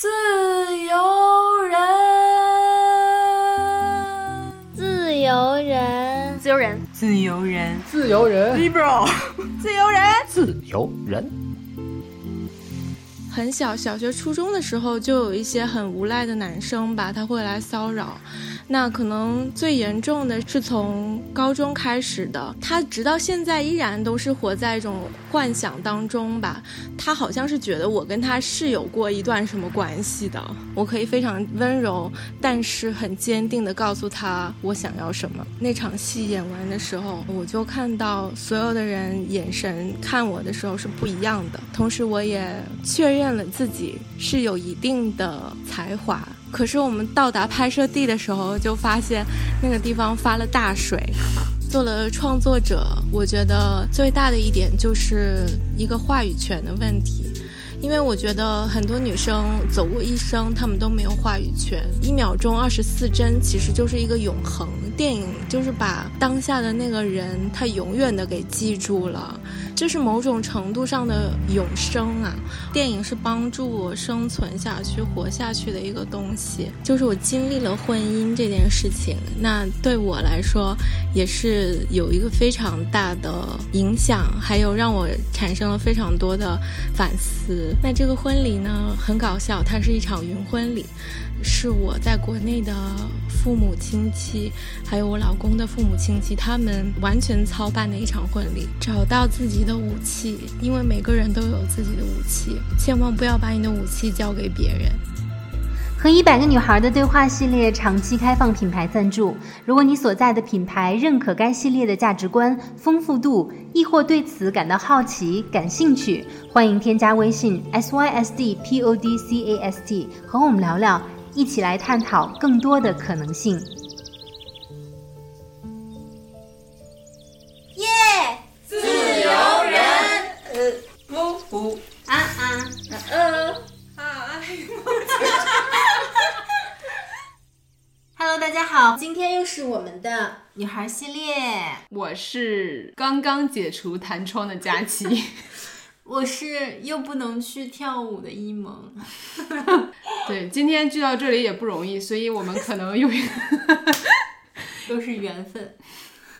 自由人，自由人，自由人，自由人，自由人，liberal，自由人，自由人。很小，小学、初中的时候，就有一些很无赖的男生吧，他会来骚扰。那可能最严重的是从高中开始的，他直到现在依然都是活在一种幻想当中吧。他好像是觉得我跟他是有过一段什么关系的，我可以非常温柔，但是很坚定的告诉他我想要什么。那场戏演完的时候，我就看到所有的人眼神看我的时候是不一样的，同时我也确认了自己是有一定的才华。可是我们到达拍摄地的时候，就发现那个地方发了大水。做了创作者，我觉得最大的一点就是一个话语权的问题。因为我觉得很多女生走过一生，她们都没有话语权。一秒钟二十四帧，其实就是一个永恒。电影就是把当下的那个人，他永远的给记住了，这是某种程度上的永生啊。电影是帮助我生存下去、活下去的一个东西。就是我经历了婚姻这件事情，那对我来说也是有一个非常大的影响，还有让我产生了非常多的反思。那这个婚礼呢，很搞笑，它是一场云婚礼，是我在国内的父母亲戚，还有我老公的父母亲戚，他们完全操办的一场婚礼。找到自己的武器，因为每个人都有自己的武器，千万不要把你的武器交给别人。和一百个女孩的对话系列长期开放品牌赞助。如果你所在的品牌认可该系列的价值观、丰富度，亦或对此感到好奇、感兴趣，欢迎添加微信 s y s d p o d c a s t 和我们聊聊，一起来探讨更多的可能性。耶，自由人，呃，不不，啊啊，呃，啊，Hello，大家好，今天又是我们的女孩系列，我是刚刚解除弹窗的佳琪，我是又不能去跳舞的一萌。对，今天聚到这里也不容易，所以我们可能有一个 都是缘分。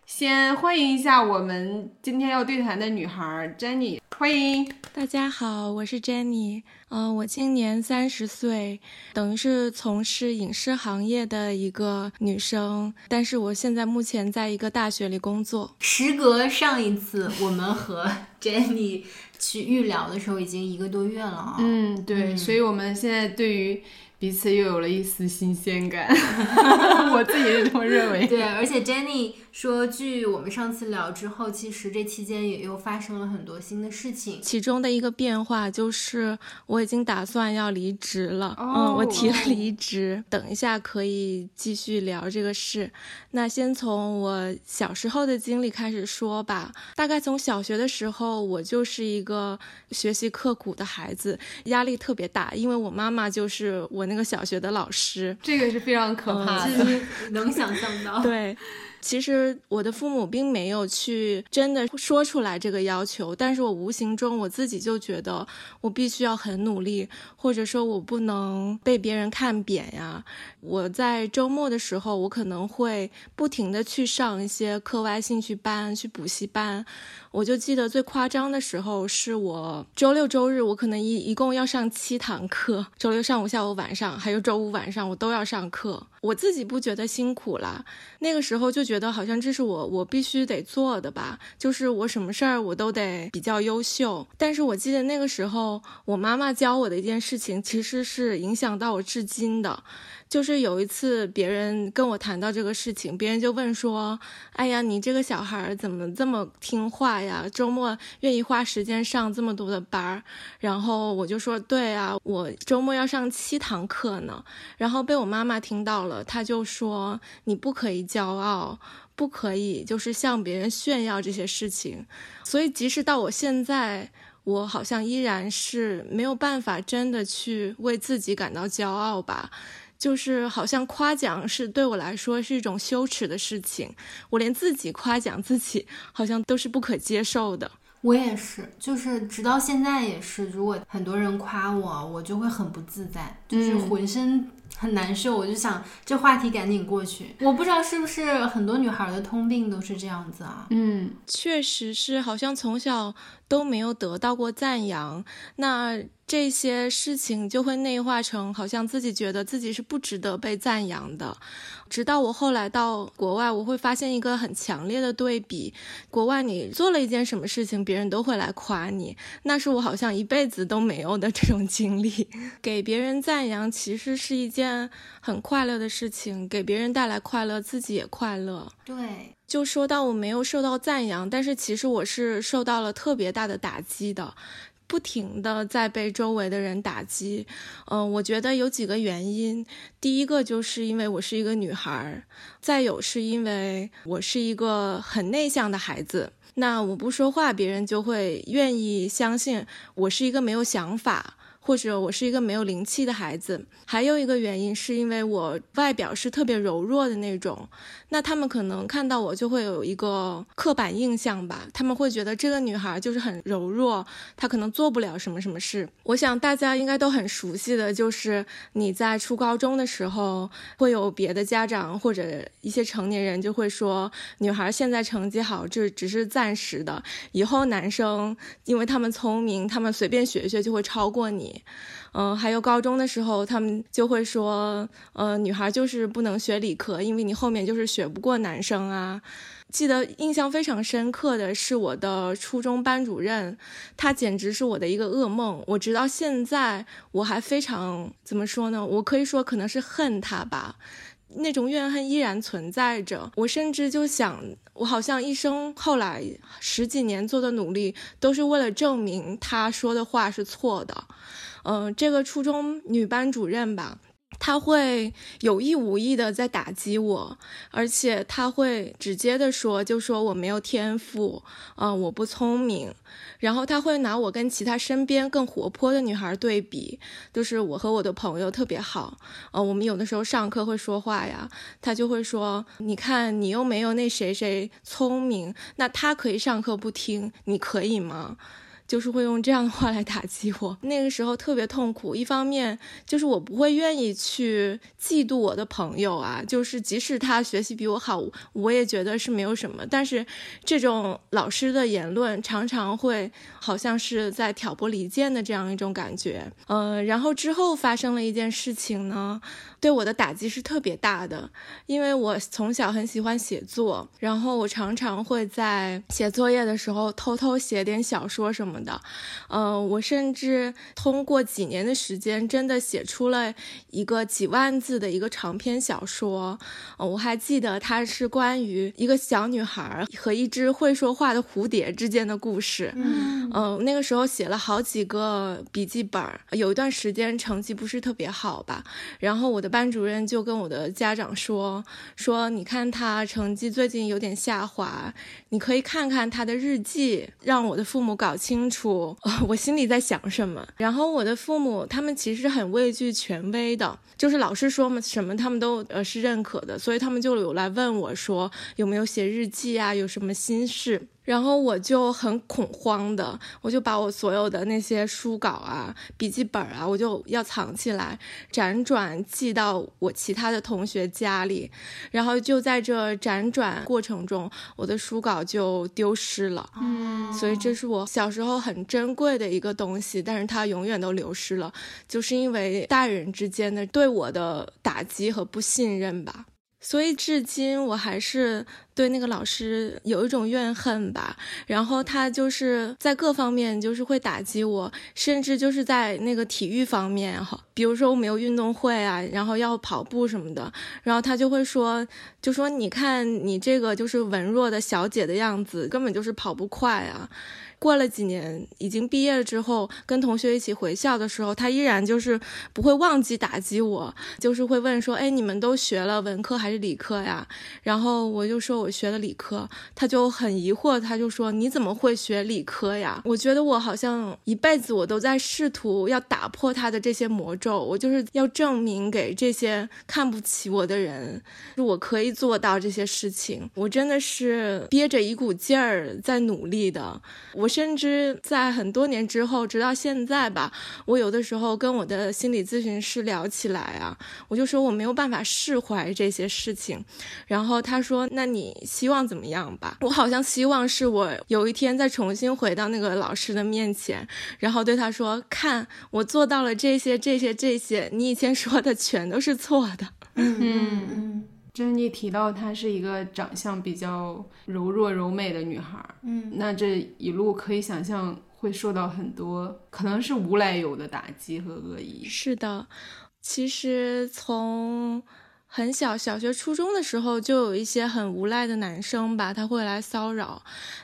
先欢迎一下我们今天要对谈的女孩 Jenny，欢迎大家好，我是 Jenny。嗯，我今年三十岁，等于是从事影视行业的一个女生，但是我现在目前在一个大学里工作。时隔上一次我们和 Jenny 去预聊的时候，已经一个多月了啊。嗯，对，所以我们现在对于彼此又有了一丝新鲜感，我自己是这么认为。对，而且 Jenny 说，据我们上次聊之后，其实这期间也又发生了很多新的事情。其中的一个变化就是，我已经打算要离职了。嗯，我提了离职，等一下可以继续聊这个事。那先从我小时候的经历开始说吧。大概从小学的时候，我就是一个学习刻苦的孩子，压力特别大，因为我妈妈就是我那个小学的老师。这个是非常可怕的，能想象到。对。其实我的父母并没有去真的说出来这个要求，但是我无形中我自己就觉得我必须要很努力，或者说我不能被别人看扁呀。我在周末的时候，我可能会不停的去上一些课外兴趣班、去补习班。我就记得最夸张的时候，是我周六周日我可能一一共要上七堂课，周六上午、下午、晚上，还有周五晚上我都要上课。我自己不觉得辛苦啦，那个时候就觉得好像这是我我必须得做的吧，就是我什么事儿我都得比较优秀。但是我记得那个时候，我妈妈教我的一件事情，其实是影响到我至今的。就是有一次别人跟我谈到这个事情，别人就问说：“哎呀，你这个小孩怎么这么听话呀？周末愿意花时间上这么多的班儿。”然后我就说：“对啊，我周末要上七堂课呢。”然后被我妈妈听到了，她就说：“你不可以骄傲，不可以就是向别人炫耀这些事情。”所以即使到我现在，我好像依然是没有办法真的去为自己感到骄傲吧。就是好像夸奖是对我来说是一种羞耻的事情，我连自己夸奖自己好像都是不可接受的。我也是，就是直到现在也是，如果很多人夸我，我就会很不自在，就是浑身很难受，我就想这话题赶紧过去。我不知道是不是很多女孩的通病都是这样子啊？嗯，确实是，好像从小都没有得到过赞扬，那这些事情就会内化成，好像自己觉得自己是不值得被赞扬的。直到我后来到国外，我会发现一个很强烈的对比：国外你做了一件什么事情，别人都会来夸你，那是我好像一辈子都没有的这种经历。给别人赞扬其实是一件很快乐的事情，给别人带来快乐，自己也快乐。对，就说到我没有受到赞扬，但是其实我是受到了特别大的打击的。不停的在被周围的人打击，嗯，我觉得有几个原因。第一个就是因为我是一个女孩，再有是因为我是一个很内向的孩子。那我不说话，别人就会愿意相信我是一个没有想法。或者我是一个没有灵气的孩子，还有一个原因是因为我外表是特别柔弱的那种，那他们可能看到我就会有一个刻板印象吧，他们会觉得这个女孩就是很柔弱，她可能做不了什么什么事。我想大家应该都很熟悉的就是你在初高中的时候，会有别的家长或者一些成年人就会说，女孩现在成绩好，这只是暂时的，以后男生因为他们聪明，他们随便学学就会超过你。嗯，还有高中的时候，他们就会说，呃，女孩就是不能学理科，因为你后面就是学不过男生啊。记得印象非常深刻的是我的初中班主任，他简直是我的一个噩梦。我直到现在我还非常怎么说呢？我可以说可能是恨他吧，那种怨恨依然存在着。我甚至就想，我好像一生后来十几年做的努力，都是为了证明他说的话是错的。嗯，这个初中女班主任吧，她会有意无意的在打击我，而且她会直接的说，就说我没有天赋，嗯，我不聪明，然后她会拿我跟其他身边更活泼的女孩对比，就是我和我的朋友特别好，呃，我们有的时候上课会说话呀，她就会说，你看你又没有那谁谁聪明，那他可以上课不听，你可以吗？就是会用这样的话来打击我，那个时候特别痛苦。一方面就是我不会愿意去嫉妒我的朋友啊，就是即使他学习比我好，我也觉得是没有什么。但是这种老师的言论常常会好像是在挑拨离间的这样一种感觉。嗯，然后之后发生了一件事情呢。对我的打击是特别大的，因为我从小很喜欢写作，然后我常常会在写作业的时候偷偷写点小说什么的，嗯，我甚至通过几年的时间，真的写出了一个几万字的一个长篇小说，我还记得它是关于一个小女孩和一只会说话的蝴蝶之间的故事，嗯，那个时候写了好几个笔记本，有一段时间成绩不是特别好吧，然后我的。班主任就跟我的家长说说，你看他成绩最近有点下滑，你可以看看他的日记，让我的父母搞清楚我心里在想什么。然后我的父母他们其实很畏惧权威的，就是老师说嘛什么他们都呃是认可的，所以他们就有来问我说有没有写日记啊，有什么心事。然后我就很恐慌的，我就把我所有的那些书稿啊、笔记本啊，我就要藏起来，辗转寄到我其他的同学家里。然后就在这辗转过程中，我的书稿就丢失了。嗯，所以这是我小时候很珍贵的一个东西，但是它永远都流失了，就是因为大人之间的对我的打击和不信任吧。所以至今我还是对那个老师有一种怨恨吧，然后他就是在各方面就是会打击我，甚至就是在那个体育方面哈，比如说我们有运动会啊，然后要跑步什么的，然后他就会说，就说你看你这个就是文弱的小姐的样子，根本就是跑不快啊。过了几年，已经毕业了之后，跟同学一起回校的时候，他依然就是不会忘记打击我，就是会问说：“哎，你们都学了文科还是理科呀？”然后我就说我学了理科，他就很疑惑，他就说：“你怎么会学理科呀？”我觉得我好像一辈子我都在试图要打破他的这些魔咒，我就是要证明给这些看不起我的人，我可以做到这些事情。我真的是憋着一股劲儿在努力的，我。甚至在很多年之后，直到现在吧，我有的时候跟我的心理咨询师聊起来啊，我就说我没有办法释怀这些事情。然后他说：“那你希望怎么样吧？”我好像希望是我有一天再重新回到那个老师的面前，然后对他说：“看，我做到了这些、这些、这些，你以前说的全都是错的。”嗯嗯嗯。就是你提到她是一个长相比较柔弱柔美的女孩，嗯，那这一路可以想象会受到很多可能是无来由的打击和恶意。是的，其实从。很小，小学、初中的时候就有一些很无赖的男生吧，他会来骚扰。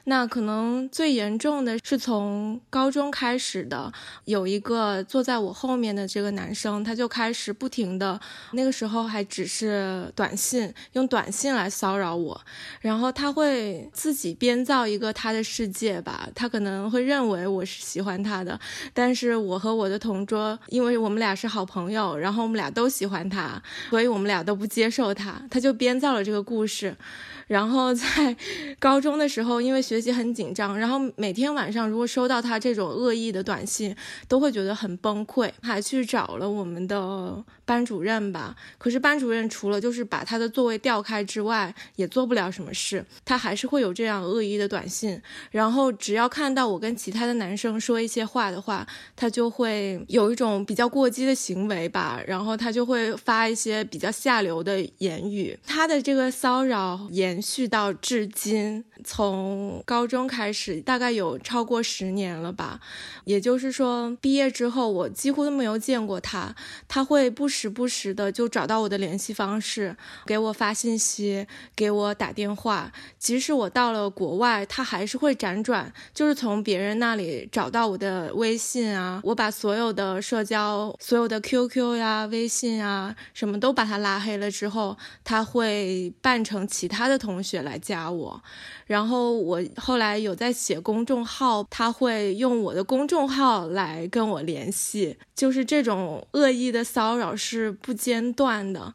那可能最严重的是从高中开始的，有一个坐在我后面的这个男生，他就开始不停的，那个时候还只是短信，用短信来骚扰我。然后他会自己编造一个他的世界吧，他可能会认为我是喜欢他的，但是我和我的同桌，因为我们俩是好朋友，然后我们俩都喜欢他，所以我们俩都。不接受他，他就编造了这个故事。然后在 高中的时候，因为学习很紧张，然后每天晚上如果收到他这种恶意的短信，都会觉得很崩溃，还去找了我们的班主任吧。可是班主任除了就是把他的座位调开之外，也做不了什么事。他还是会有这样恶意的短信。然后只要看到我跟其他的男生说一些话的话，他就会有一种比较过激的行为吧。然后他就会发一些比较下流的言语。他的这个骚扰言。延续到至今，从高中开始，大概有超过十年了吧。也就是说，毕业之后，我几乎都没有见过他。他会不时不时的就找到我的联系方式，给我发信息，给我打电话。即使我到了国外，他还是会辗转，就是从别人那里找到我的微信啊。我把所有的社交、所有的 QQ 呀、微信啊，什么都把他拉黑了之后，他会扮成其他的。同学来加我，然后我后来有在写公众号，他会用我的公众号来跟我联系，就是这种恶意的骚扰是不间断的。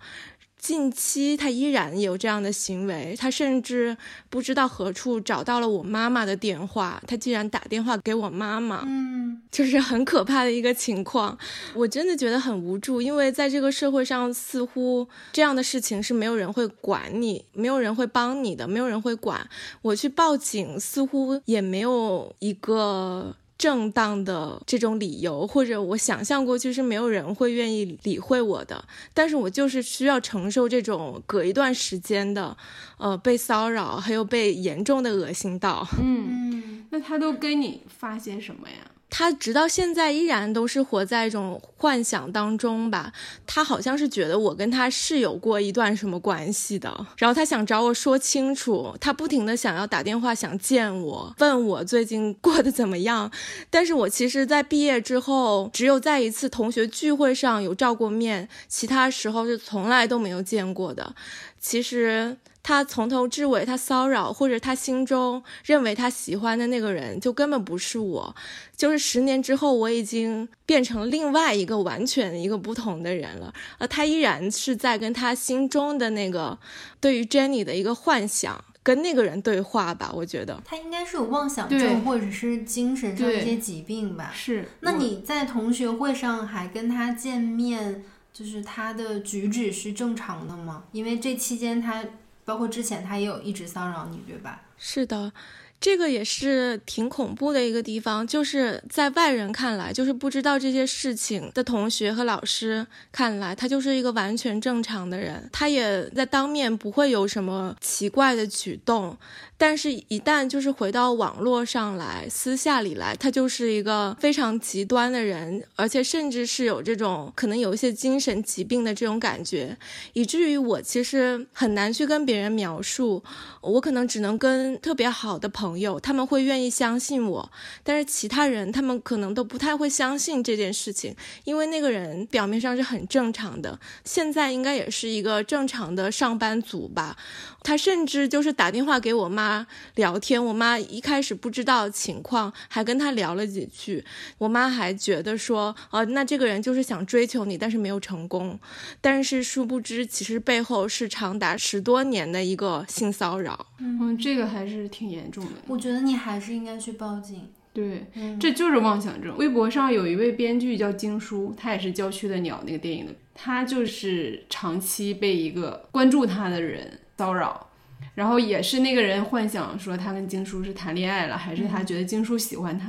近期他依然有这样的行为，他甚至不知道何处找到了我妈妈的电话，他竟然打电话给我妈妈，嗯，就是很可怕的一个情况。我真的觉得很无助，因为在这个社会上，似乎这样的事情是没有人会管你，没有人会帮你的，没有人会管。我去报警，似乎也没有一个。正当的这种理由，或者我想象过去是没有人会愿意理会我的，但是我就是需要承受这种隔一段时间的，呃，被骚扰，还有被严重的恶心到。嗯，那他都跟你发些什么呀？他直到现在依然都是活在一种幻想当中吧。他好像是觉得我跟他是有过一段什么关系的，然后他想找我说清楚。他不停的想要打电话，想见我，问我最近过得怎么样。但是我其实，在毕业之后，只有在一次同学聚会上有照过面，其他时候是从来都没有见过的。其实。他从头至尾，他骚扰或者他心中认为他喜欢的那个人，就根本不是我。就是十年之后，我已经变成另外一个完全一个不同的人了。而他依然是在跟他心中的那个对于 Jenny 的一个幻想，跟那个人对话吧。我觉得他应该是有妄想症，或者是精神上一些疾病吧。是。那你在同学会上还跟他见面，就是他的举止是正常的吗？因为这期间他。包括之前他也有一直骚扰你，对吧？是的。这个也是挺恐怖的一个地方，就是在外人看来，就是不知道这些事情的同学和老师看来，他就是一个完全正常的人，他也在当面不会有什么奇怪的举动，但是，一旦就是回到网络上来，私下里来，他就是一个非常极端的人，而且甚至是有这种可能有一些精神疾病的这种感觉，以至于我其实很难去跟别人描述，我可能只能跟特别好的朋。友他们会愿意相信我，但是其他人他们可能都不太会相信这件事情，因为那个人表面上是很正常的，现在应该也是一个正常的上班族吧。他甚至就是打电话给我妈聊天，我妈一开始不知道情况，还跟她聊了几句，我妈还觉得说，哦，那这个人就是想追求你，但是没有成功，但是殊不知其实背后是长达十多年的一个性骚扰。嗯，这个还是挺严重的。我觉得你还是应该去报警。对，这就是妄想症。微博上有一位编剧叫经书，他也是《郊区的鸟》那个电影的，他就是长期被一个关注他的人骚扰，然后也是那个人幻想说他跟经书是谈恋爱了，还是他觉得经书喜欢他，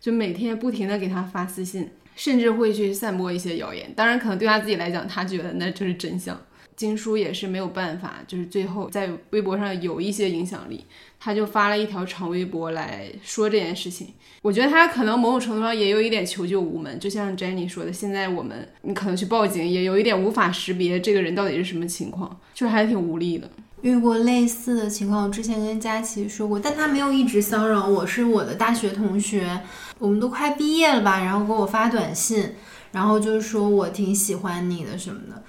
就每天不停的给他发私信，甚至会去散播一些谣言。当然，可能对他自己来讲，他觉得那就是真相。经书也是没有办法，就是最后在微博上有一些影响力，他就发了一条长微博来说这件事情。我觉得他可能某种程度上也有一点求救无门，就像 Jenny 说的，现在我们你可能去报警，也有一点无法识别这个人到底是什么情况，就是还挺无力的。遇过类似的情况，我之前跟佳琪说过，但他没有一直骚扰我，是我的大学同学，我们都快毕业了吧，然后给我发短信，然后就是说我挺喜欢你的什么的。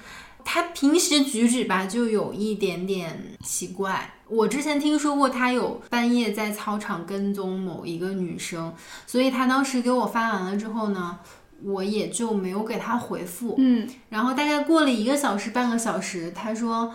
他平时举止吧，就有一点点奇怪。我之前听说过他有半夜在操场跟踪某一个女生，所以他当时给我发完了之后呢，我也就没有给他回复。嗯，然后大概过了一个小时、半个小时，他说。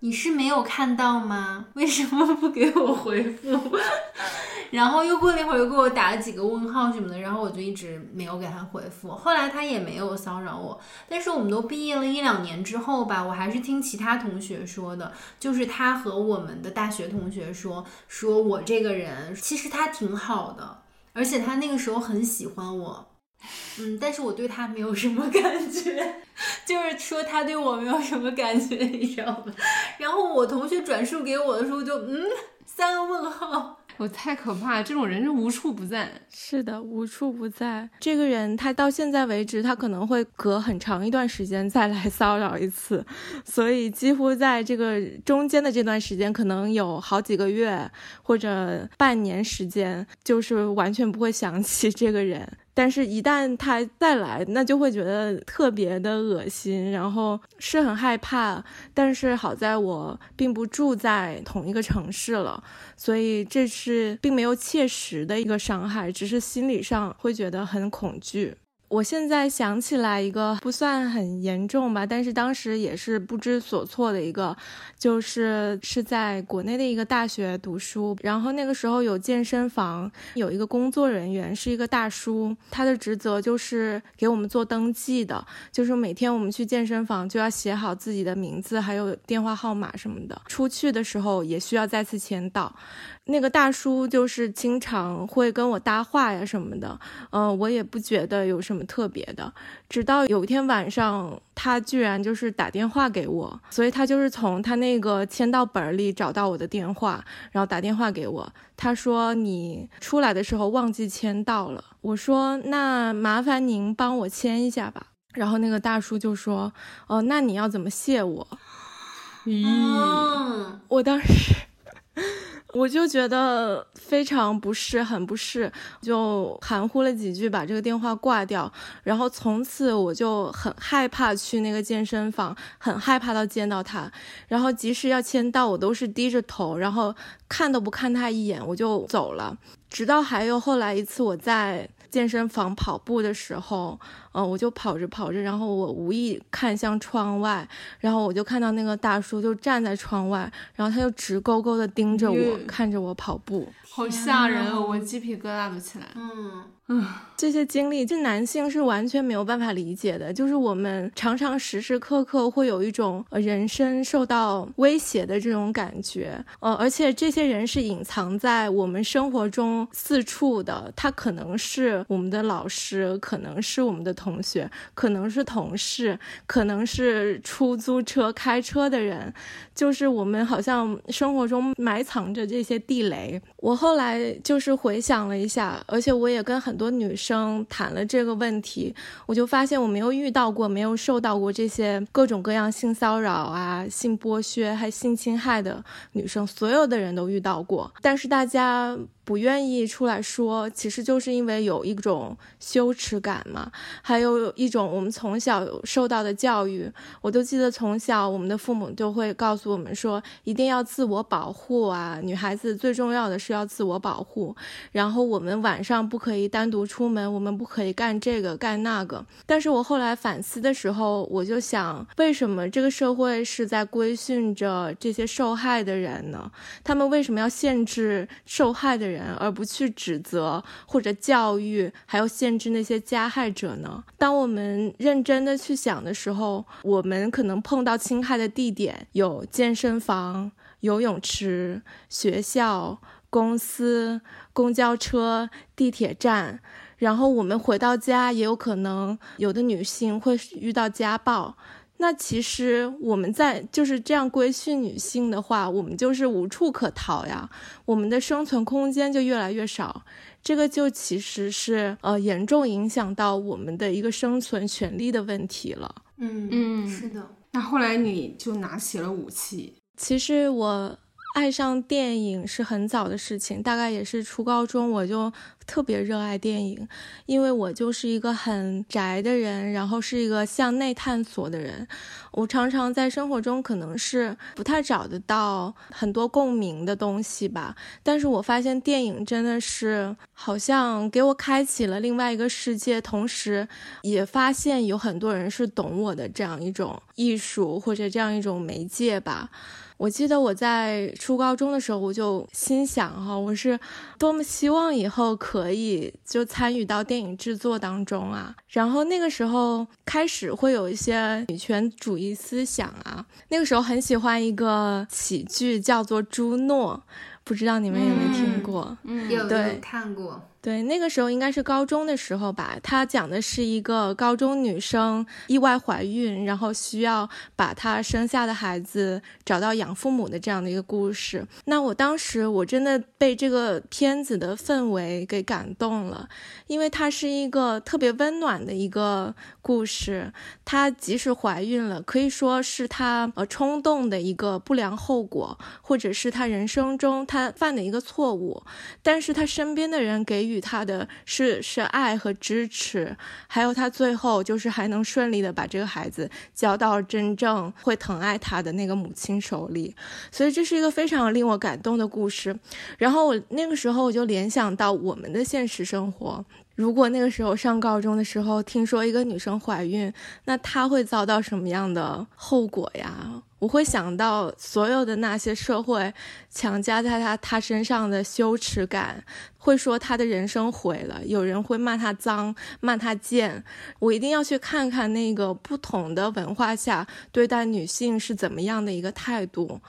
你是没有看到吗？为什么不给我回复？然后又过了一会儿，又给我打了几个问号什么的，然后我就一直没有给他回复。后来他也没有骚扰我，但是我们都毕业了一两年之后吧，我还是听其他同学说的，就是他和我们的大学同学说，说我这个人其实他挺好的，而且他那个时候很喜欢我。嗯，但是我对他没有什么感觉，就是说他对我没有什么感觉，你知道吗？然后我同学转述给我的时候，就嗯，三个问号。我太可怕，这种人是无处不在。是的，无处不在。这个人他到现在为止，他可能会隔很长一段时间再来骚扰一次，所以几乎在这个中间的这段时间，可能有好几个月或者半年时间，就是完全不会想起这个人。但是，一旦他再来，那就会觉得特别的恶心，然后是很害怕。但是好在我并不住在同一个城市了，所以这是并没有切实的一个伤害，只是心理上会觉得很恐惧。我现在想起来一个不算很严重吧，但是当时也是不知所措的一个，就是是在国内的一个大学读书，然后那个时候有健身房，有一个工作人员是一个大叔，他的职责就是给我们做登记的，就是每天我们去健身房就要写好自己的名字还有电话号码什么的，出去的时候也需要再次签到。那个大叔就是经常会跟我搭话呀什么的，嗯，我也不觉得有什么特别的。直到有一天晚上，他居然就是打电话给我，所以他就是从他那个签到本里找到我的电话，然后打电话给我。他说你出来的时候忘记签到了。我说那麻烦您帮我签一下吧。然后那个大叔就说，哦，那你要怎么谢我？咦，我当时。我就觉得非常不适，很不适，就含糊了几句，把这个电话挂掉。然后从此我就很害怕去那个健身房，很害怕到见到他。然后即使要签到，我都是低着头，然后看都不看他一眼，我就走了。直到还有后来一次，我在。健身房跑步的时候，嗯，我就跑着跑着，然后我无意看向窗外，然后我就看到那个大叔就站在窗外，然后他就直勾勾的盯着我，看着我跑步，好吓人哦，我鸡皮疙瘩都起来，嗯。嗯，这些经历，这男性是完全没有办法理解的。就是我们常常时时刻刻会有一种人生受到威胁的这种感觉，呃，而且这些人是隐藏在我们生活中四处的。他可能是我们的老师，可能是我们的同学，可能是同事，可能是出租车开车的人。就是我们好像生活中埋藏着这些地雷。我后后来就是回想了一下，而且我也跟很多女生谈了这个问题，我就发现我没有遇到过、没有受到过这些各种各样性骚扰啊、性剥削还性侵害的女生，所有的人都遇到过，但是大家。不愿意出来说，其实就是因为有一种羞耻感嘛，还有一种我们从小受到的教育。我都记得从小我们的父母就会告诉我们说，一定要自我保护啊，女孩子最重要的是要自我保护。然后我们晚上不可以单独出门，我们不可以干这个干那个。但是我后来反思的时候，我就想，为什么这个社会是在规训着这些受害的人呢？他们为什么要限制受害的人？而不去指责或者教育，还要限制那些加害者呢？当我们认真的去想的时候，我们可能碰到侵害的地点有健身房、游泳池、学校、公司、公交车、地铁站。然后我们回到家，也有可能有的女性会遇到家暴。那其实我们在就是这样规训女性的话，我们就是无处可逃呀，我们的生存空间就越来越少。这个就其实是呃严重影响到我们的一个生存权利的问题了。嗯嗯，是的。那后来你就拿起了武器。其实我。爱上电影是很早的事情，大概也是初高中我就特别热爱电影，因为我就是一个很宅的人，然后是一个向内探索的人。我常常在生活中可能是不太找得到很多共鸣的东西吧，但是我发现电影真的是好像给我开启了另外一个世界，同时也发现有很多人是懂我的这样一种艺术或者这样一种媒介吧。我记得我在初高中的时候，我就心想哈，我是多么希望以后可以就参与到电影制作当中啊。然后那个时候开始会有一些女权主义思想啊。那个时候很喜欢一个喜剧叫做《朱诺》，不知道你们有没有听过？嗯，有对看过。对，那个时候应该是高中的时候吧。他讲的是一个高中女生意外怀孕，然后需要把她生下的孩子找到养父母的这样的一个故事。那我当时我真的被这个片子的氛围给感动了，因为它是一个特别温暖的一个故事。她即使怀孕了，可以说是她呃冲动的一个不良后果，或者是她人生中她犯的一个错误，但是她身边的人给予。他的是是爱和支持，还有他最后就是还能顺利的把这个孩子交到真正会疼爱他的那个母亲手里，所以这是一个非常令我感动的故事。然后我那个时候我就联想到我们的现实生活，如果那个时候上高中的时候听说一个女生怀孕，那她会遭到什么样的后果呀？我会想到所有的那些社会强加在他他身上的羞耻感，会说他的人生毁了，有人会骂他脏，骂他贱。我一定要去看看那个不同的文化下对待女性是怎么样的一个态度。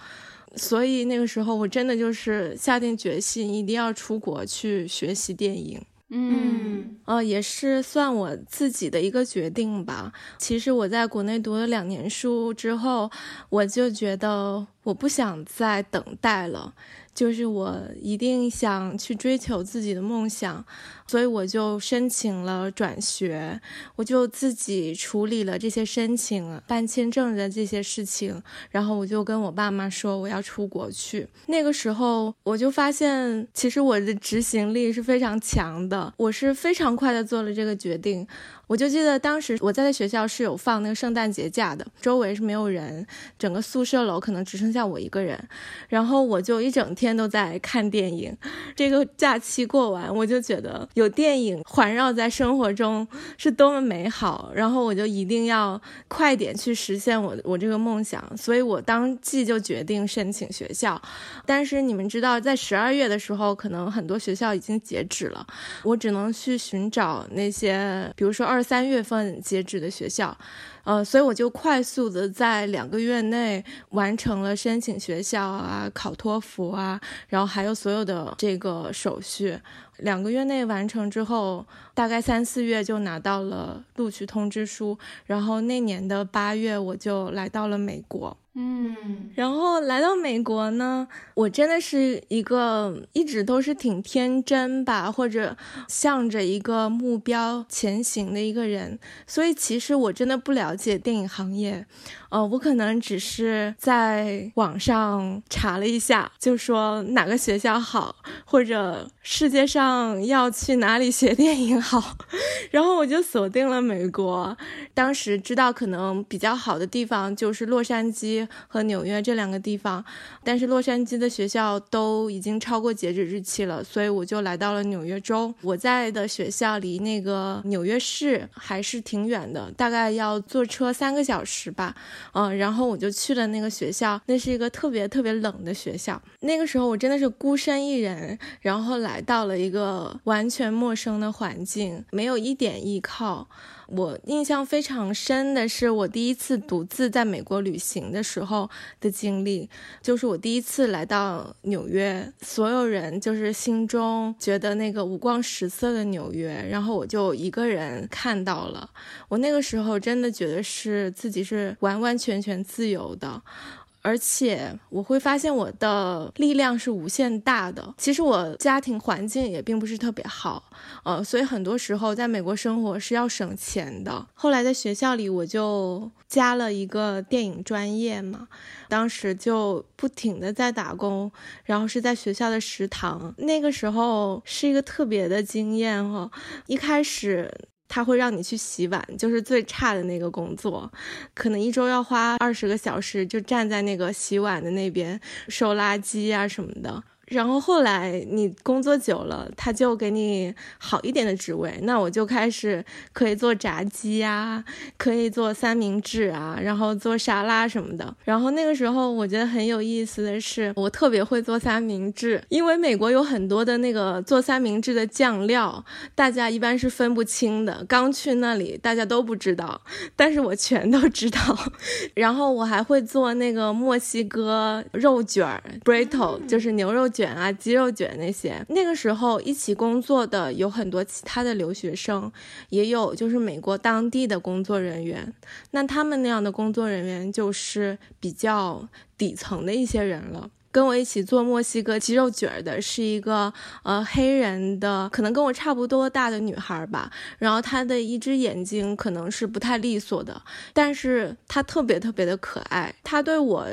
所以那个时候，我真的就是下定决心，一定要出国去学习电影。嗯，哦，也是算我自己的一个决定吧。其实我在国内读了两年书之后，我就觉得我不想再等待了。就是我一定想去追求自己的梦想，所以我就申请了转学，我就自己处理了这些申请、办签证的这些事情，然后我就跟我爸妈说我要出国去。那个时候我就发现，其实我的执行力是非常强的，我是非常快的做了这个决定。我就记得当时我在学校是有放那个圣诞节假的，周围是没有人，整个宿舍楼可能只剩下我一个人，然后我就一整天都在看电影。这个假期过完，我就觉得有电影环绕在生活中是多么美好，然后我就一定要快点去实现我我这个梦想，所以我当即就决定申请学校。但是你们知道，在十二月的时候，可能很多学校已经截止了，我只能去寻找那些，比如说二。三月份截止的学校，呃，所以我就快速的在两个月内完成了申请学校啊、考托福啊，然后还有所有的这个手续。两个月内完成之后，大概三四月就拿到了录取通知书，然后那年的八月我就来到了美国。嗯，嗯。然后来到美国呢，我真的是一个一直都是挺天真吧，或者向着一个目标前行的一个人，所以其实我真的不了解电影行业，呃，我可能只是在网上查了一下，就说哪个学校好，或者世界上要去哪里学电影好，然后我就锁定了美国，当时知道可能比较好的地方就是洛杉矶。和和纽约这两个地方，但是洛杉矶的学校都已经超过截止日期了，所以我就来到了纽约州。我在的学校离那个纽约市还是挺远的，大概要。坐车三个小时吧，嗯，然后我就去了那个学校，那是一个特别特别冷的学校。那个时候我真的是孤身一人，然后来到了一个完全陌生的环境，没有一点依靠。我印象非常深的是，我第一次独自在美国旅行的时候的经历，就是我第一次来到纽约，所有人就是心中觉得那个五光十色的纽约，然后我就一个人看到了。我那个时候真的觉得是自己是完完全全自由的。而且我会发现我的力量是无限大的。其实我家庭环境也并不是特别好，呃，所以很多时候在美国生活是要省钱的。后来在学校里我就加了一个电影专业嘛，当时就不停的在打工，然后是在学校的食堂。那个时候是一个特别的经验哈，一开始。他会让你去洗碗，就是最差的那个工作，可能一周要花二十个小时，就站在那个洗碗的那边收垃圾啊什么的。然后后来你工作久了，他就给你好一点的职位，那我就开始可以做炸鸡呀，可以做三明治啊，然后做沙拉什么的。然后那个时候我觉得很有意思的是，我特别会做三明治，因为美国有很多的那个做三明治的酱料，大家一般是分不清的。刚去那里，大家都不知道，但是我全都知道。然后我还会做那个墨西哥肉卷儿 b r i t o 就是牛肉。卷卷啊，鸡肉卷那些，那个时候一起工作的有很多其他的留学生，也有就是美国当地的工作人员。那他们那样的工作人员就是比较底层的一些人了。跟我一起做墨西哥鸡肉卷的是一个呃黑人的，可能跟我差不多大的女孩吧。然后她的一只眼睛可能是不太利索的，但是她特别特别的可爱。她对我。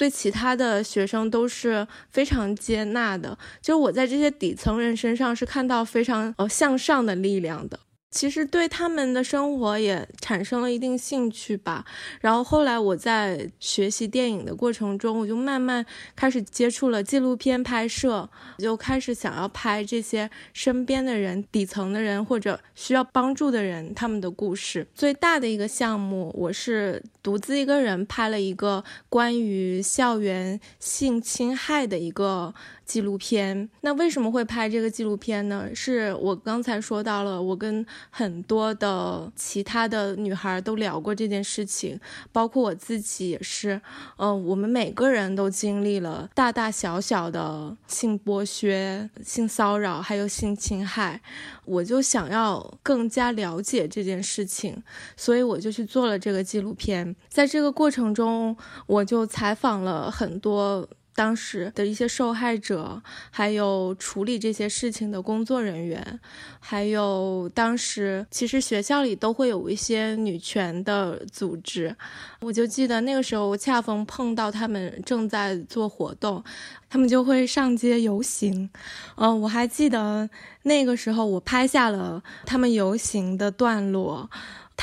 对其他的学生都是非常接纳的，就我在这些底层人身上是看到非常呃向上的力量的。其实对他们的生活也产生了一定兴趣吧。然后后来我在学习电影的过程中，我就慢慢开始接触了纪录片拍摄，就开始想要拍这些身边的人、底层的人或者需要帮助的人他们的故事。最大的一个项目，我是独自一个人拍了一个关于校园性侵害的一个。纪录片，那为什么会拍这个纪录片呢？是我刚才说到了，我跟很多的其他的女孩都聊过这件事情，包括我自己也是。嗯，我们每个人都经历了大大小小的性剥削、性骚扰，还有性侵害。我就想要更加了解这件事情，所以我就去做了这个纪录片。在这个过程中，我就采访了很多。当时的一些受害者，还有处理这些事情的工作人员，还有当时其实学校里都会有一些女权的组织，我就记得那个时候我恰逢碰到他们正在做活动，他们就会上街游行，嗯，我还记得那个时候我拍下了他们游行的段落。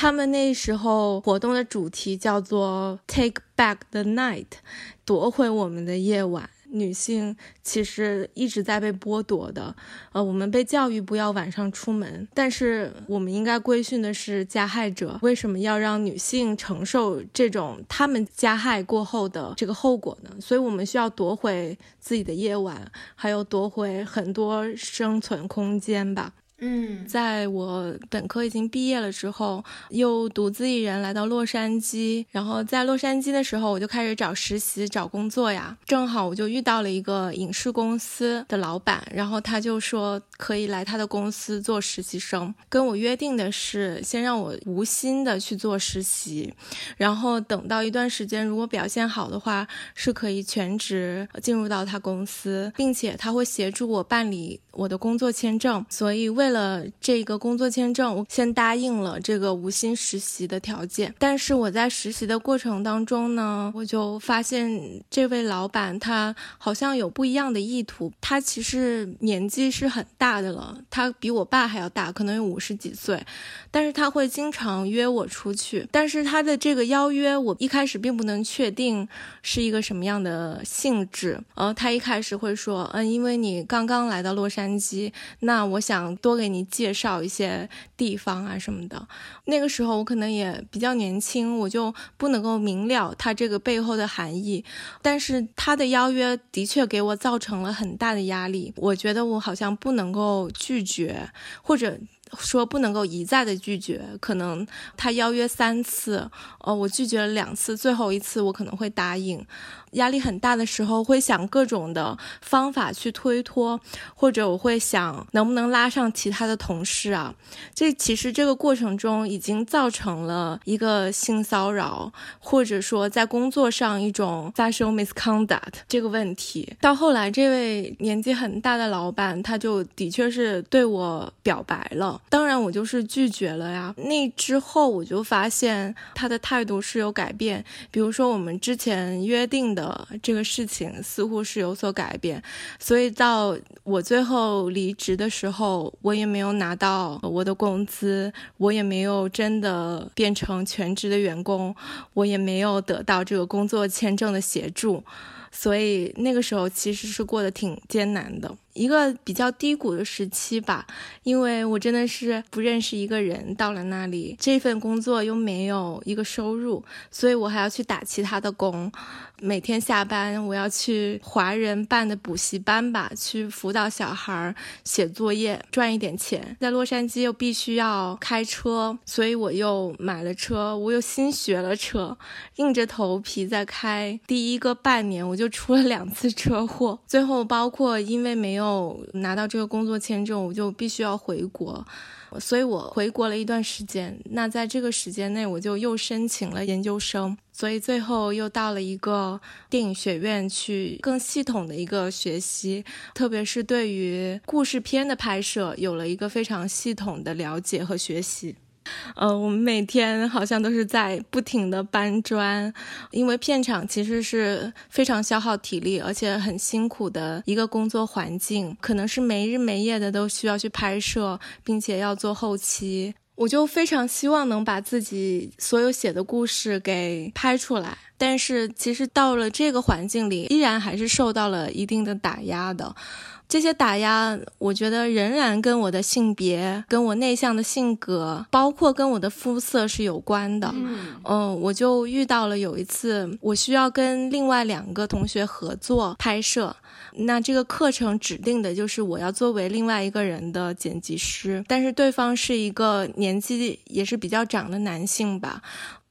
他们那时候活动的主题叫做 “Take Back the Night”，夺回我们的夜晚。女性其实一直在被剥夺的，呃，我们被教育不要晚上出门，但是我们应该规训的是加害者。为什么要让女性承受这种他们加害过后的这个后果呢？所以我们需要夺回自己的夜晚，还有夺回很多生存空间吧。嗯，在我本科已经毕业了之后，又独自一人来到洛杉矶。然后在洛杉矶的时候，我就开始找实习、找工作呀。正好我就遇到了一个影视公司的老板，然后他就说可以来他的公司做实习生。跟我约定的是，先让我无薪的去做实习，然后等到一段时间，如果表现好的话，是可以全职进入到他公司，并且他会协助我办理我的工作签证。所以为为了这个工作签证，我先答应了这个无薪实习的条件。但是我在实习的过程当中呢，我就发现这位老板他好像有不一样的意图。他其实年纪是很大的了，他比我爸还要大，可能有五十几岁。但是他会经常约我出去，但是他的这个邀约，我一开始并不能确定是一个什么样的性质。呃，他一开始会说，嗯，因为你刚刚来到洛杉矶，那我想多。给你介绍一些地方啊什么的。那个时候我可能也比较年轻，我就不能够明了他这个背后的含义。但是他的邀约的确给我造成了很大的压力，我觉得我好像不能够拒绝，或者。说不能够一再的拒绝，可能他邀约三次，呃，我拒绝了两次，最后一次我可能会答应。压力很大的时候，会想各种的方法去推脱，或者我会想能不能拉上其他的同事啊。这其实这个过程中已经造成了一个性骚扰，或者说在工作上一种 sexual misconduct 这个问题。到后来，这位年纪很大的老板，他就的确是对我表白了，当然我就是拒绝了呀。那之后我就发现他的态度是有改变，比如说我们之前约定。的这个事情似乎是有所改变，所以到我最后离职的时候，我也没有拿到我的工资，我也没有真的变成全职的员工，我也没有得到这个工作签证的协助，所以那个时候其实是过得挺艰难的。一个比较低谷的时期吧，因为我真的是不认识一个人，到了那里，这份工作又没有一个收入，所以我还要去打其他的工。每天下班，我要去华人办的补习班吧，去辅导小孩写作业，赚一点钱。在洛杉矶又必须要开车，所以我又买了车，我又新学了车，硬着头皮在开。第一个半年，我就出了两次车祸，最后包括因为没有。拿到这个工作签证，我就必须要回国，所以我回国了一段时间。那在这个时间内，我就又申请了研究生，所以最后又到了一个电影学院去更系统的一个学习，特别是对于故事片的拍摄，有了一个非常系统的了解和学习。呃，我们每天好像都是在不停的搬砖，因为片场其实是非常消耗体力，而且很辛苦的一个工作环境，可能是没日没夜的都需要去拍摄，并且要做后期。我就非常希望能把自己所有写的故事给拍出来，但是其实到了这个环境里，依然还是受到了一定的打压的。这些打压，我觉得仍然跟我的性别、跟我内向的性格，包括跟我的肤色是有关的。嗯，我就遇到了有一次，我需要跟另外两个同学合作拍摄，那这个课程指定的就是我要作为另外一个人的剪辑师，但是对方是一个年纪也是比较长的男性吧。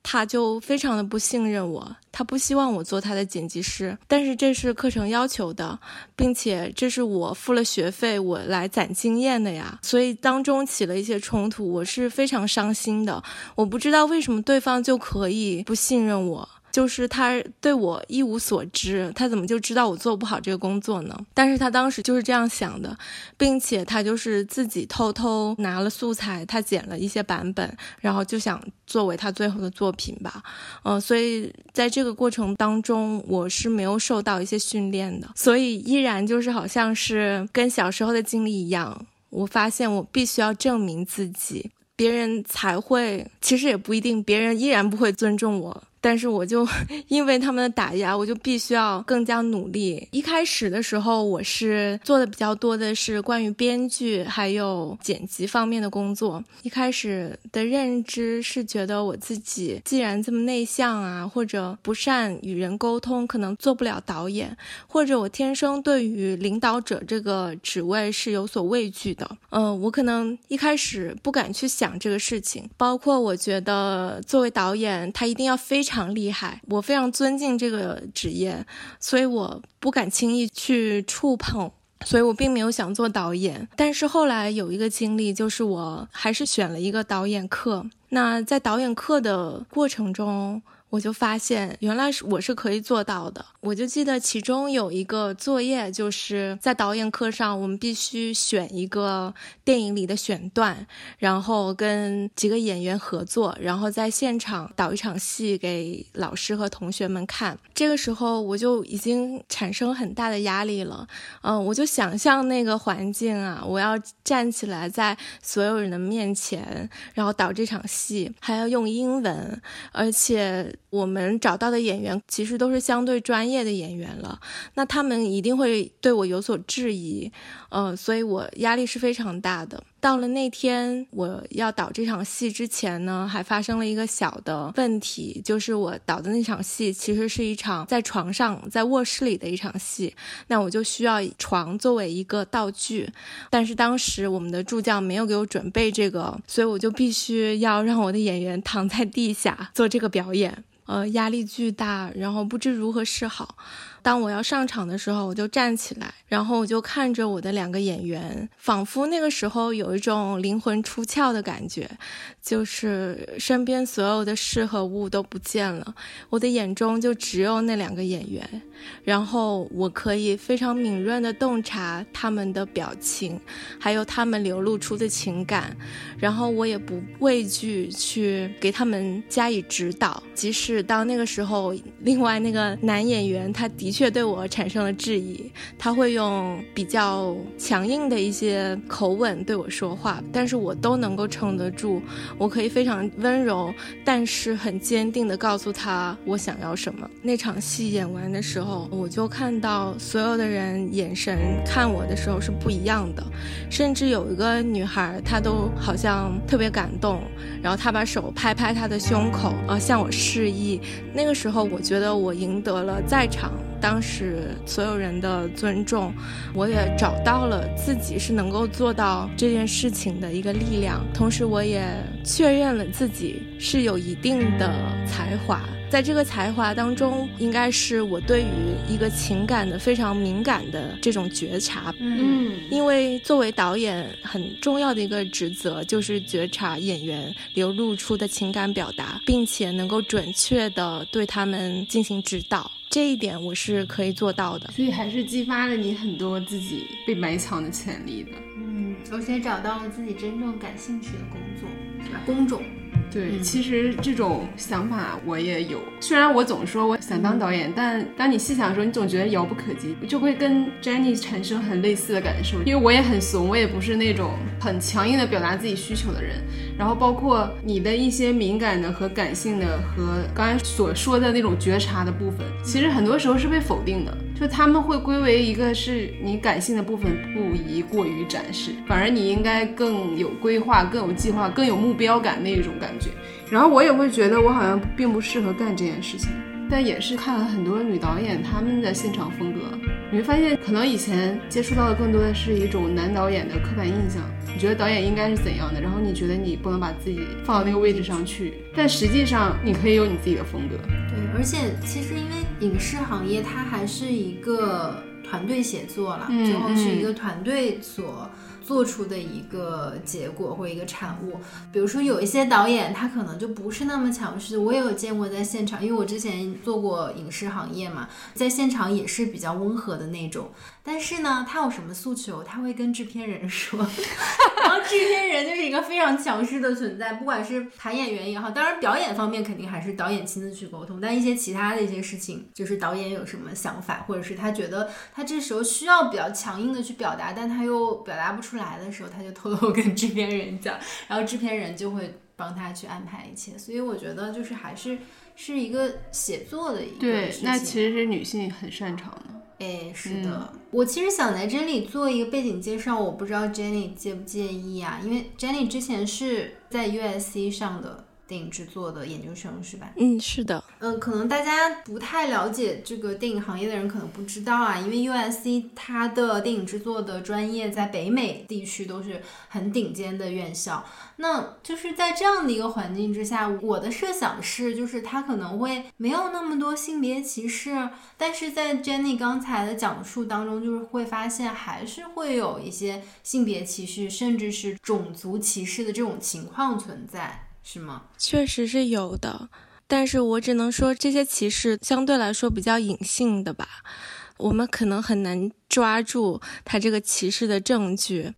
他就非常的不信任我，他不希望我做他的剪辑师，但是这是课程要求的，并且这是我付了学费，我来攒经验的呀，所以当中起了一些冲突，我是非常伤心的。我不知道为什么对方就可以不信任我。就是他对我一无所知，他怎么就知道我做不好这个工作呢？但是他当时就是这样想的，并且他就是自己偷偷拿了素材，他剪了一些版本，然后就想作为他最后的作品吧。嗯，所以在这个过程当中，我是没有受到一些训练的，所以依然就是好像是跟小时候的经历一样，我发现我必须要证明自己，别人才会，其实也不一定，别人依然不会尊重我。但是我就 因为他们的打压，我就必须要更加努力。一开始的时候，我是做的比较多的是关于编剧还有剪辑方面的工作。一开始的认知是觉得我自己既然这么内向啊，或者不善与人沟通，可能做不了导演，或者我天生对于领导者这个职位是有所畏惧的。嗯，我可能一开始不敢去想这个事情，包括我觉得作为导演，他一定要非常。常厉害，我非常尊敬这个职业，所以我不敢轻易去触碰，所以我并没有想做导演。但是后来有一个经历，就是我还是选了一个导演课。那在导演课的过程中，我就发现原来是我是可以做到的。我就记得其中有一个作业，就是在导演课上，我们必须选一个电影里的选段，然后跟几个演员合作，然后在现场导一场戏给老师和同学们看。这个时候我就已经产生很大的压力了。嗯，我就想象那个环境啊，我要站起来在所有人的面前，然后导这场戏，还要用英文，而且我们找到的演员其实都是相对专业。的演员了，那他们一定会对我有所质疑，嗯，所以我压力是非常大的。到了那天我要导这场戏之前呢，还发生了一个小的问题，就是我导的那场戏其实是一场在床上在卧室里的一场戏，那我就需要床作为一个道具，但是当时我们的助教没有给我准备这个，所以我就必须要让我的演员躺在地下做这个表演，呃，压力巨大，然后不知如何是好。当我要上场的时候，我就站起来，然后我就看着我的两个演员，仿佛那个时候有一种灵魂出窍的感觉，就是身边所有的事和物都不见了，我的眼中就只有那两个演员，然后我可以非常敏锐地洞察他们的表情，还有他们流露出的情感，然后我也不畏惧去给他们加以指导，即使当那个时候，另外那个男演员他的。却对我产生了质疑，他会用比较强硬的一些口吻对我说话，但是我都能够撑得住，我可以非常温柔，但是很坚定地告诉他我想要什么。那场戏演完的时候，我就看到所有的人眼神看我的时候是不一样的，甚至有一个女孩，她都好像特别感动，然后她把手拍拍她的胸口，呃，向我示意。那个时候，我觉得我赢得了在场。当时所有人的尊重，我也找到了自己是能够做到这件事情的一个力量，同时我也确认了自己是有一定的才华。在这个才华当中，应该是我对于一个情感的非常敏感的这种觉察。嗯，因为作为导演很重要的一个职责就是觉察演员流露出的情感表达，并且能够准确的对他们进行指导。这一点我是可以做到的，所以还是激发了你很多自己被埋藏的潜力的。嗯，而且找到了自己真正感兴趣的工作，是吧？工种。对，其实这种想法我也有。虽然我总说我想当导演，但当你细想的时候，你总觉得遥不可及，就会跟 Jenny 产生很类似的感受。因为我也很怂，我也不是那种很强硬的表达自己需求的人。然后包括你的一些敏感的和感性的，和刚才所说的那种觉察的部分，其实很多时候是被否定的。就他们会归为一个是你感性的部分，不宜过于展示，反而你应该更有规划、更有计划、更有目标感那一种感觉。然后我也会觉得我好像并不适合干这件事情，但也是看了很多女导演他们的现场风格，你会发现可能以前接触到的更多的是一种男导演的刻板印象，你觉得导演应该是怎样的，然后你觉得你不能把自己放到那个位置上去，但实际上你可以有你自己的风格。对，而且其实因为影视行业它还是一个团队协作了，最后是一个团队所。做出的一个结果或一个产物，比如说有一些导演他可能就不是那么强势，我也有见过在现场，因为我之前做过影视行业嘛，在现场也是比较温和的那种。但是呢，他有什么诉求，他会跟制片人说，然后制片人就是一个非常强势的存在，不管是谈演员也好，当然表演方面肯定还是导演亲自去沟通，但一些其他的一些事情，就是导演有什么想法，或者是他觉得他这时候需要比较强硬的去表达，但他又表达不出来的时候，他就偷偷跟制片人讲，然后制片人就会帮他去安排一切。所以我觉得就是还是是一个写作的一个对，那其实是女性很擅长的。哎，是的，我其实想在这里做一个背景介绍，我不知道 Jenny 介不介意啊？因为 Jenny 之前是在 USC 上的。电影制作的研究生是吧？嗯，是的。嗯，可能大家不太了解这个电影行业的人可能不知道啊，因为 USC 它的电影制作的专业在北美地区都是很顶尖的院校。那就是在这样的一个环境之下，我的设想是，就是他可能会没有那么多性别歧视，但是在 Jenny 刚才的讲述当中，就是会发现还是会有一些性别歧视，甚至是种族歧视的这种情况存在。是吗？确实是有的，但是我只能说这些歧视相对来说比较隐性的吧，我们可能很难抓住他这个歧视的证据。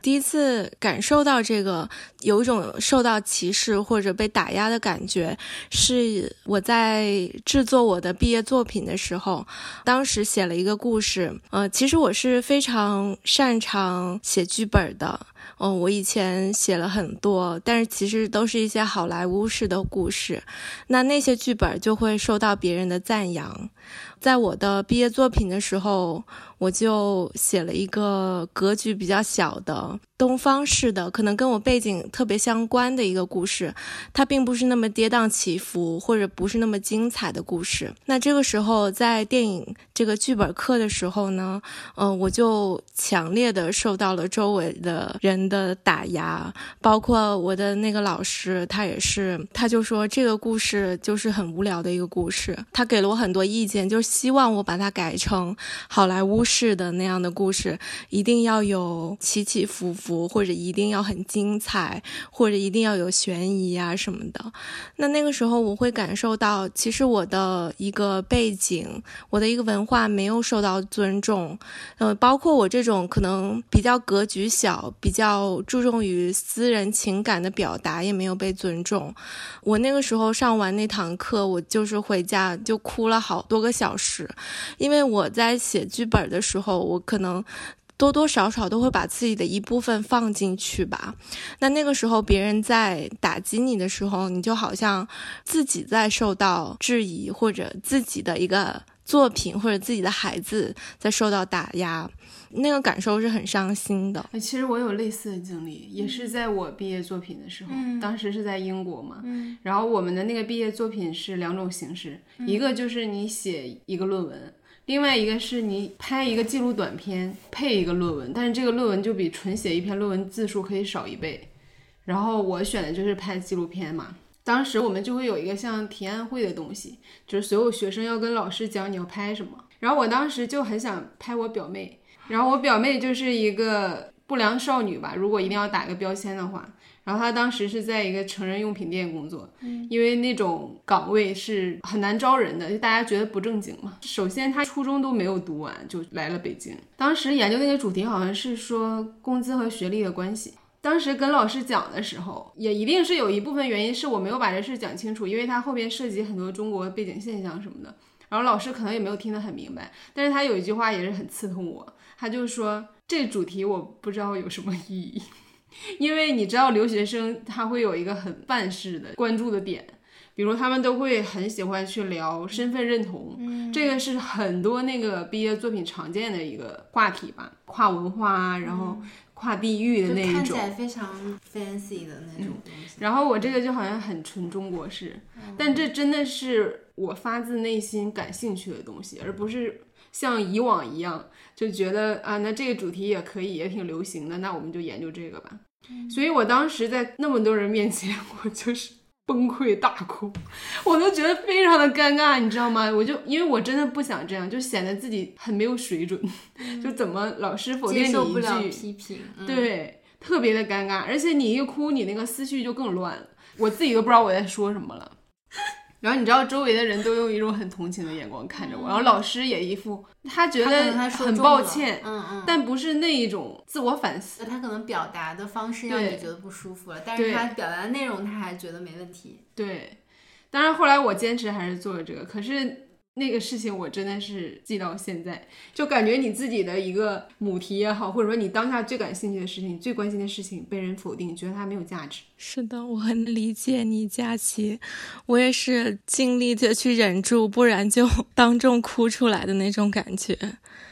第一次感受到这个有一种受到歧视或者被打压的感觉，是我在制作我的毕业作品的时候，当时写了一个故事。呃，其实我是非常擅长写剧本的。哦，我以前写了很多，但是其实都是一些好莱坞式的故事，那那些剧本就会受到别人的赞扬。在我的毕业作品的时候，我就写了一个格局比较小的，东方式的，可能跟我背景特别相关的一个故事，它并不是那么跌宕起伏，或者不是那么精彩的故事。那这个时候在电影这个剧本课的时候呢，嗯，我就强烈的受到了周围的人的打压，包括我的那个老师，他也是，他就说这个故事就是很无聊的一个故事，他给了我很多意见，就希望我把它改成好莱坞式的那样的故事，一定要有起起伏伏。或者一定要很精彩，或者一定要有悬疑啊什么的。那那个时候我会感受到，其实我的一个背景，我的一个文化没有受到尊重。呃，包括我这种可能比较格局小、比较注重于私人情感的表达，也没有被尊重。我那个时候上完那堂课，我就是回家就哭了好多个小时，因为我在写剧本的时候，我可能。多多少少都会把自己的一部分放进去吧。那那个时候别人在打击你的时候，你就好像自己在受到质疑，或者自己的一个作品或者自己的孩子在受到打压，那个感受是很伤心的。其实我有类似的经历，也是在我毕业作品的时候，当时是在英国嘛。然后我们的那个毕业作品是两种形式，一个就是你写一个论文。另外一个是你拍一个记录短片配一个论文，但是这个论文就比纯写一篇论文字数可以少一倍。然后我选的就是拍纪录片嘛。当时我们就会有一个像提案会的东西，就是所有学生要跟老师讲你要拍什么。然后我当时就很想拍我表妹，然后我表妹就是一个不良少女吧，如果一定要打个标签的话。然后她当时是在一个成人用品店工作，因为那种岗位是很难招人的，就大家觉得不正经嘛。首先她初中都没有读完就来了北京，当时研究那个主题好像是说工资和学历的关系。当时跟老师讲的时候，也一定是有一部分原因是我没有把这事讲清楚，因为它后边涉及很多中国背景现象什么的。然后老师可能也没有听得很明白，但是他有一句话也是很刺痛我，他就说这主题我不知道有什么意义。因为你知道，留学生他会有一个很范式的关注的点，比如他们都会很喜欢去聊身份认同，这个是很多那个毕业作品常见的一个话题吧，跨文化啊，然后跨地域的那一种，看起来非常 fancy 的那种东西。然后我这个就好像很纯中国式，但这真的是我发自内心感兴趣的东西，而不是。像以往一样，就觉得啊，那这个主题也可以，也挺流行的，那我们就研究这个吧。所以我当时在那么多人面前，我就是崩溃大哭，我都觉得非常的尴尬，你知道吗？我就因为我真的不想这样，就显得自己很没有水准，就怎么老师否定你一句，批评，对，特别的尴尬。而且你一哭，你那个思绪就更乱了，我自己都不知道我在说什么了。然后你知道周围的人都用一种很同情的眼光看着我，然后老师也一副他觉得很抱歉，嗯嗯，但不是那一种自我反思，他可能表达的方式让你觉得不舒服了，但是他表达的内容他还觉得没问题。对，当然后来我坚持还是做了这个，可是。那个事情我真的是记到现在，就感觉你自己的一个母题也好，或者说你当下最感兴趣的事情、最关心的事情被人否定，觉得它没有价值。是的，我很理解你，佳琪，我也是尽力的去忍住，不然就 当众哭出来的那种感觉。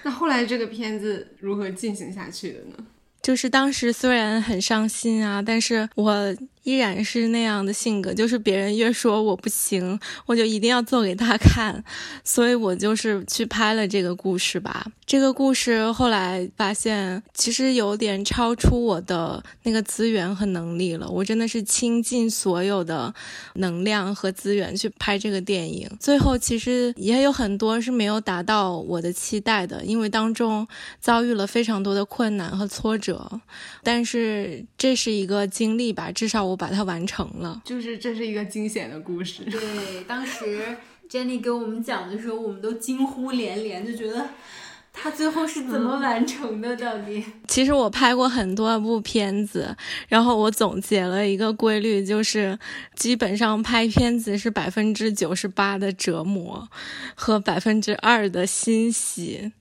那后来这个片子如何进行下去的呢？就是当时虽然很伤心啊，但是我。依然是那样的性格，就是别人越说我不行，我就一定要做给他看，所以我就是去拍了这个故事吧。这个故事后来发现，其实有点超出我的那个资源和能力了。我真的是倾尽所有的能量和资源去拍这个电影，最后其实也有很多是没有达到我的期待的，因为当中遭遇了非常多的困难和挫折。但是这是一个经历吧，至少我。把它完成了，就是这是一个惊险的故事。对，当时 Jenny 给我们讲的时候，我们都惊呼连连，就觉得。他最后是怎么完成的？到底？其实我拍过很多部片子，然后我总结了一个规律，就是基本上拍片子是百分之九十八的折磨和百分之二的欣喜。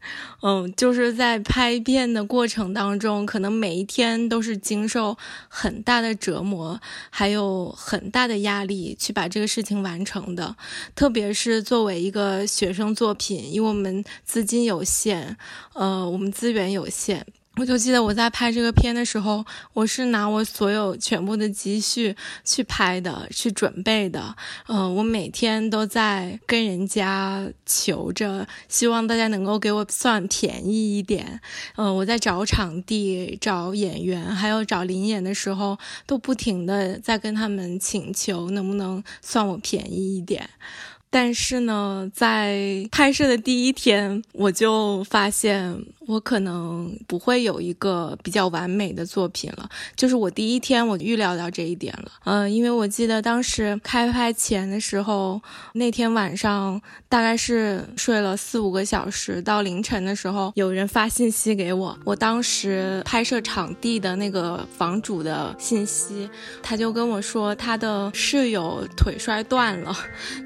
嗯，就是在拍片的过程当中，可能每一天都是经受很大的折磨，还有很大的压力去把这个事情完成的。特别是作为一个学生作品，因为我们资金有限。呃，我们资源有限，我就记得我在拍这个片的时候，我是拿我所有全部的积蓄去拍的，去准备的。嗯，我每天都在跟人家求着，希望大家能够给我算便宜一点。嗯，我在找场地、找演员，还有找临演的时候，都不停的在跟他们请求，能不能算我便宜一点。但是呢，在拍摄的第一天，我就发现我可能不会有一个比较完美的作品了。就是我第一天我预料到这一点了，嗯，因为我记得当时开拍前的时候，那天晚上大概是睡了四五个小时，到凌晨的时候，有人发信息给我，我当时拍摄场地的那个房主的信息，他就跟我说他的室友腿摔断了，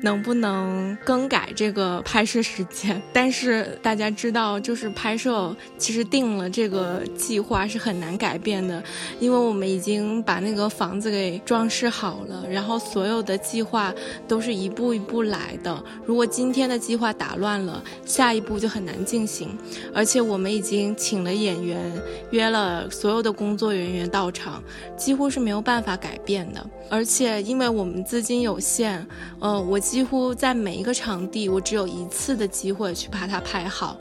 能不能？嗯，更改这个拍摄时间，但是大家知道，就是拍摄其实定了这个计划是很难改变的，因为我们已经把那个房子给装饰好了，然后所有的计划都是一步一步来的。如果今天的计划打乱了，下一步就很难进行。而且我们已经请了演员，约了所有的工作人员到场，几乎是没有办法改变的。而且因为我们资金有限，呃，我几乎。在每一个场地，我只有一次的机会去把它拍好，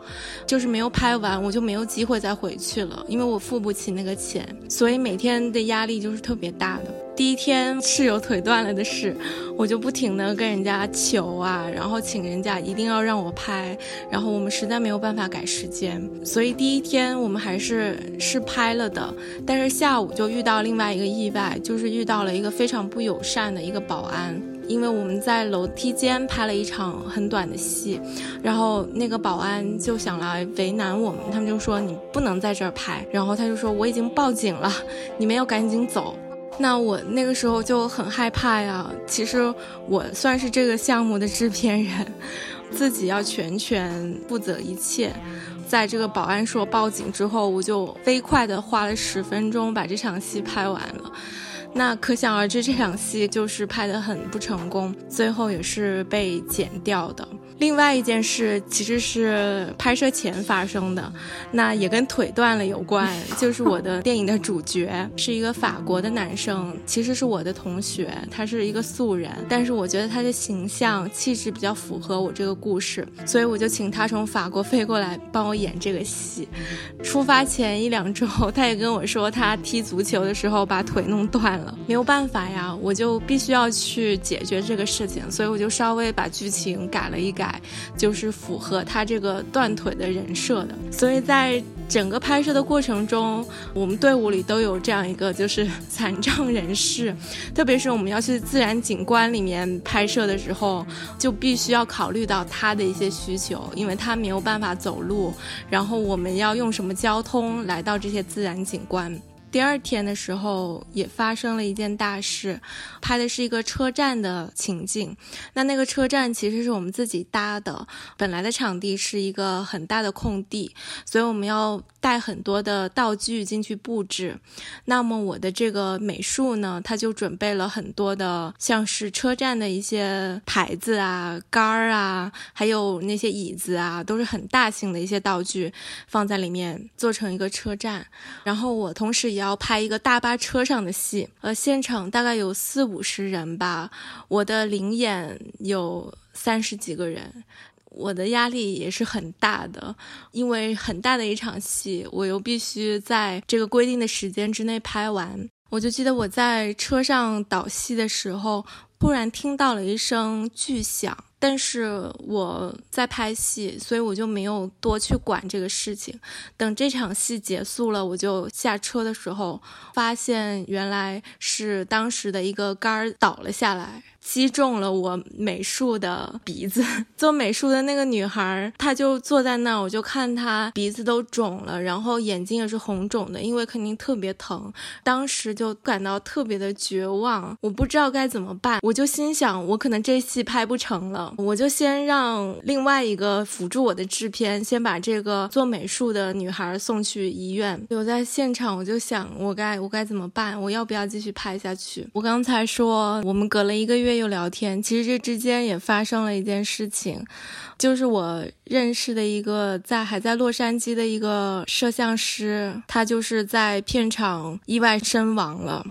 就是没有拍完，我就没有机会再回去了，因为我付不起那个钱，所以每天的压力就是特别大的。第一天室友腿断了的事，我就不停的跟人家求啊，然后请人家一定要让我拍，然后我们实在没有办法改时间，所以第一天我们还是是拍了的，但是下午就遇到另外一个意外，就是遇到了一个非常不友善的一个保安。因为我们在楼梯间拍了一场很短的戏，然后那个保安就想来为难我们，他们就说你不能在这儿拍，然后他就说我已经报警了，你们要赶紧走。那我那个时候就很害怕呀。其实我算是这个项目的制片人，自己要全权负责一切。在这个保安说报警之后，我就飞快的花了十分钟把这场戏拍完了。那可想而知，这场戏就是拍得很不成功，最后也是被剪掉的。另外一件事其实是拍摄前发生的，那也跟腿断了有关。就是我的电影的主角是一个法国的男生，其实是我的同学，他是一个素人，但是我觉得他的形象气质比较符合我这个故事，所以我就请他从法国飞过来帮我演这个戏。出发前一两周，他也跟我说他踢足球的时候把腿弄断了，没有办法呀，我就必须要去解决这个事情，所以我就稍微把剧情改了一改。就是符合他这个断腿的人设的，所以在整个拍摄的过程中，我们队伍里都有这样一个就是 残障人士，特别是我们要去自然景观里面拍摄的时候，就必须要考虑到他的一些需求，因为他没有办法走路，然后我们要用什么交通来到这些自然景观。第二天的时候也发生了一件大事，拍的是一个车站的情景。那那个车站其实是我们自己搭的，本来的场地是一个很大的空地，所以我们要带很多的道具进去布置。那么我的这个美术呢，他就准备了很多的，像是车站的一些牌子啊、杆儿啊，还有那些椅子啊，都是很大型的一些道具放在里面，做成一个车站。然后我同时也。要拍一个大巴车上的戏，呃，现场大概有四五十人吧，我的灵演有三十几个人，我的压力也是很大的，因为很大的一场戏，我又必须在这个规定的时间之内拍完。我就记得我在车上导戏的时候，突然听到了一声巨响。但是我在拍戏，所以我就没有多去管这个事情。等这场戏结束了，我就下车的时候，发现原来是当时的一个杆儿倒了下来。击中了我美术的鼻子，做美术的那个女孩，她就坐在那儿，我就看她鼻子都肿了，然后眼睛也是红肿的，因为肯定特别疼。当时就感到特别的绝望，我不知道该怎么办，我就心想，我可能这戏拍不成了。我就先让另外一个辅助我的制片先把这个做美术的女孩送去医院。留在现场，我就想我该我该怎么办？我要不要继续拍下去？我刚才说我们隔了一个月又聊天，其实这之间也发生了一件事情。就是我认识的一个在还在洛杉矶的一个摄像师，他就是在片场意外身亡了。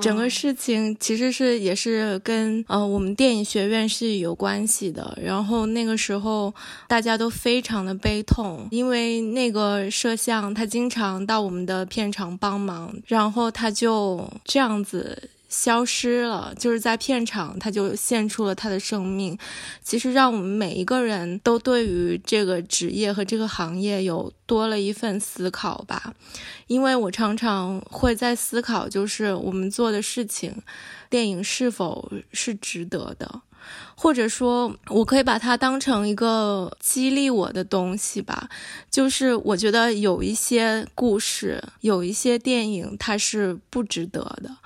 整个事情其实是也是跟呃我们电影学院是有关系的。然后那个时候大家都非常的悲痛，因为那个摄像他经常到我们的片场帮忙，然后他就这样子。消失了，就是在片场，他就献出了他的生命。其实，让我们每一个人都对于这个职业和这个行业有多了一份思考吧。因为我常常会在思考，就是我们做的事情，电影是否是值得的，或者说，我可以把它当成一个激励我的东西吧。就是我觉得有一些故事，有一些电影，它是不值得的。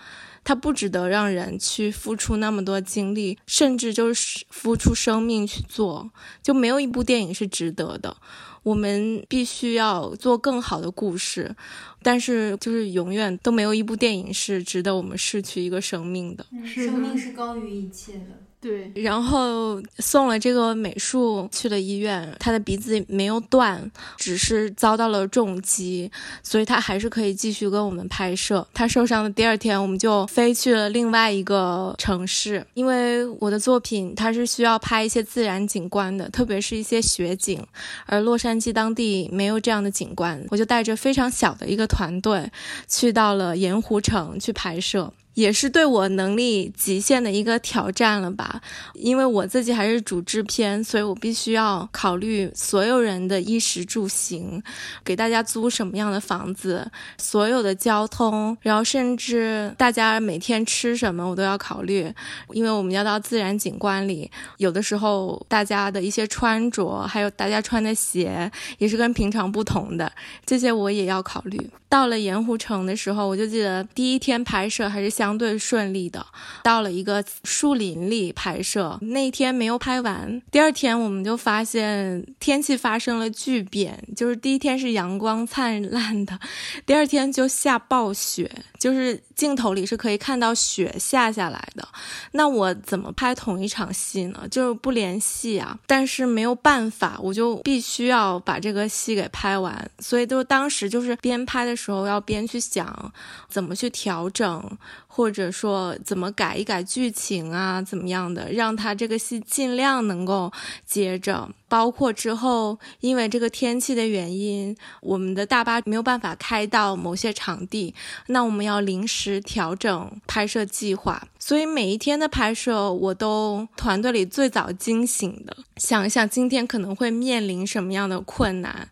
它不值得让人去付出那么多精力，甚至就是付出生命去做，就没有一部电影是值得的。我们必须要做更好的故事，但是就是永远都没有一部电影是值得我们失去一个生命的。生命是高于一切的。对，然后送了这个美术去了医院，他的鼻子没有断，只是遭到了重击，所以他还是可以继续跟我们拍摄。他受伤的第二天，我们就飞去了另外一个城市，因为我的作品它是需要拍一些自然景观的，特别是一些雪景，而洛杉矶当地没有这样的景观，我就带着非常小的一个团队去到了盐湖城去拍摄。也是对我能力极限的一个挑战了吧，因为我自己还是主制片，所以我必须要考虑所有人的衣食住行，给大家租什么样的房子，所有的交通，然后甚至大家每天吃什么我都要考虑，因为我们要到自然景观里，有的时候大家的一些穿着，还有大家穿的鞋也是跟平常不同的，这些我也要考虑。到了盐湖城的时候，我就记得第一天拍摄还是下相对顺利的。到了一个树林里拍摄，那天没有拍完。第二天我们就发现天气发生了巨变，就是第一天是阳光灿烂的，第二天就下暴雪，就是镜头里是可以看到雪下下来的。那我怎么拍同一场戏呢？就是不联系啊。但是没有办法，我就必须要把这个戏给拍完。所以就当时就是边拍的。时候要边去想怎么去调整，或者说怎么改一改剧情啊，怎么样的，让他这个戏尽量能够接着。包括之后因为这个天气的原因，我们的大巴没有办法开到某些场地，那我们要临时调整拍摄计划。所以每一天的拍摄，我都团队里最早惊醒的，想一想今天可能会面临什么样的困难。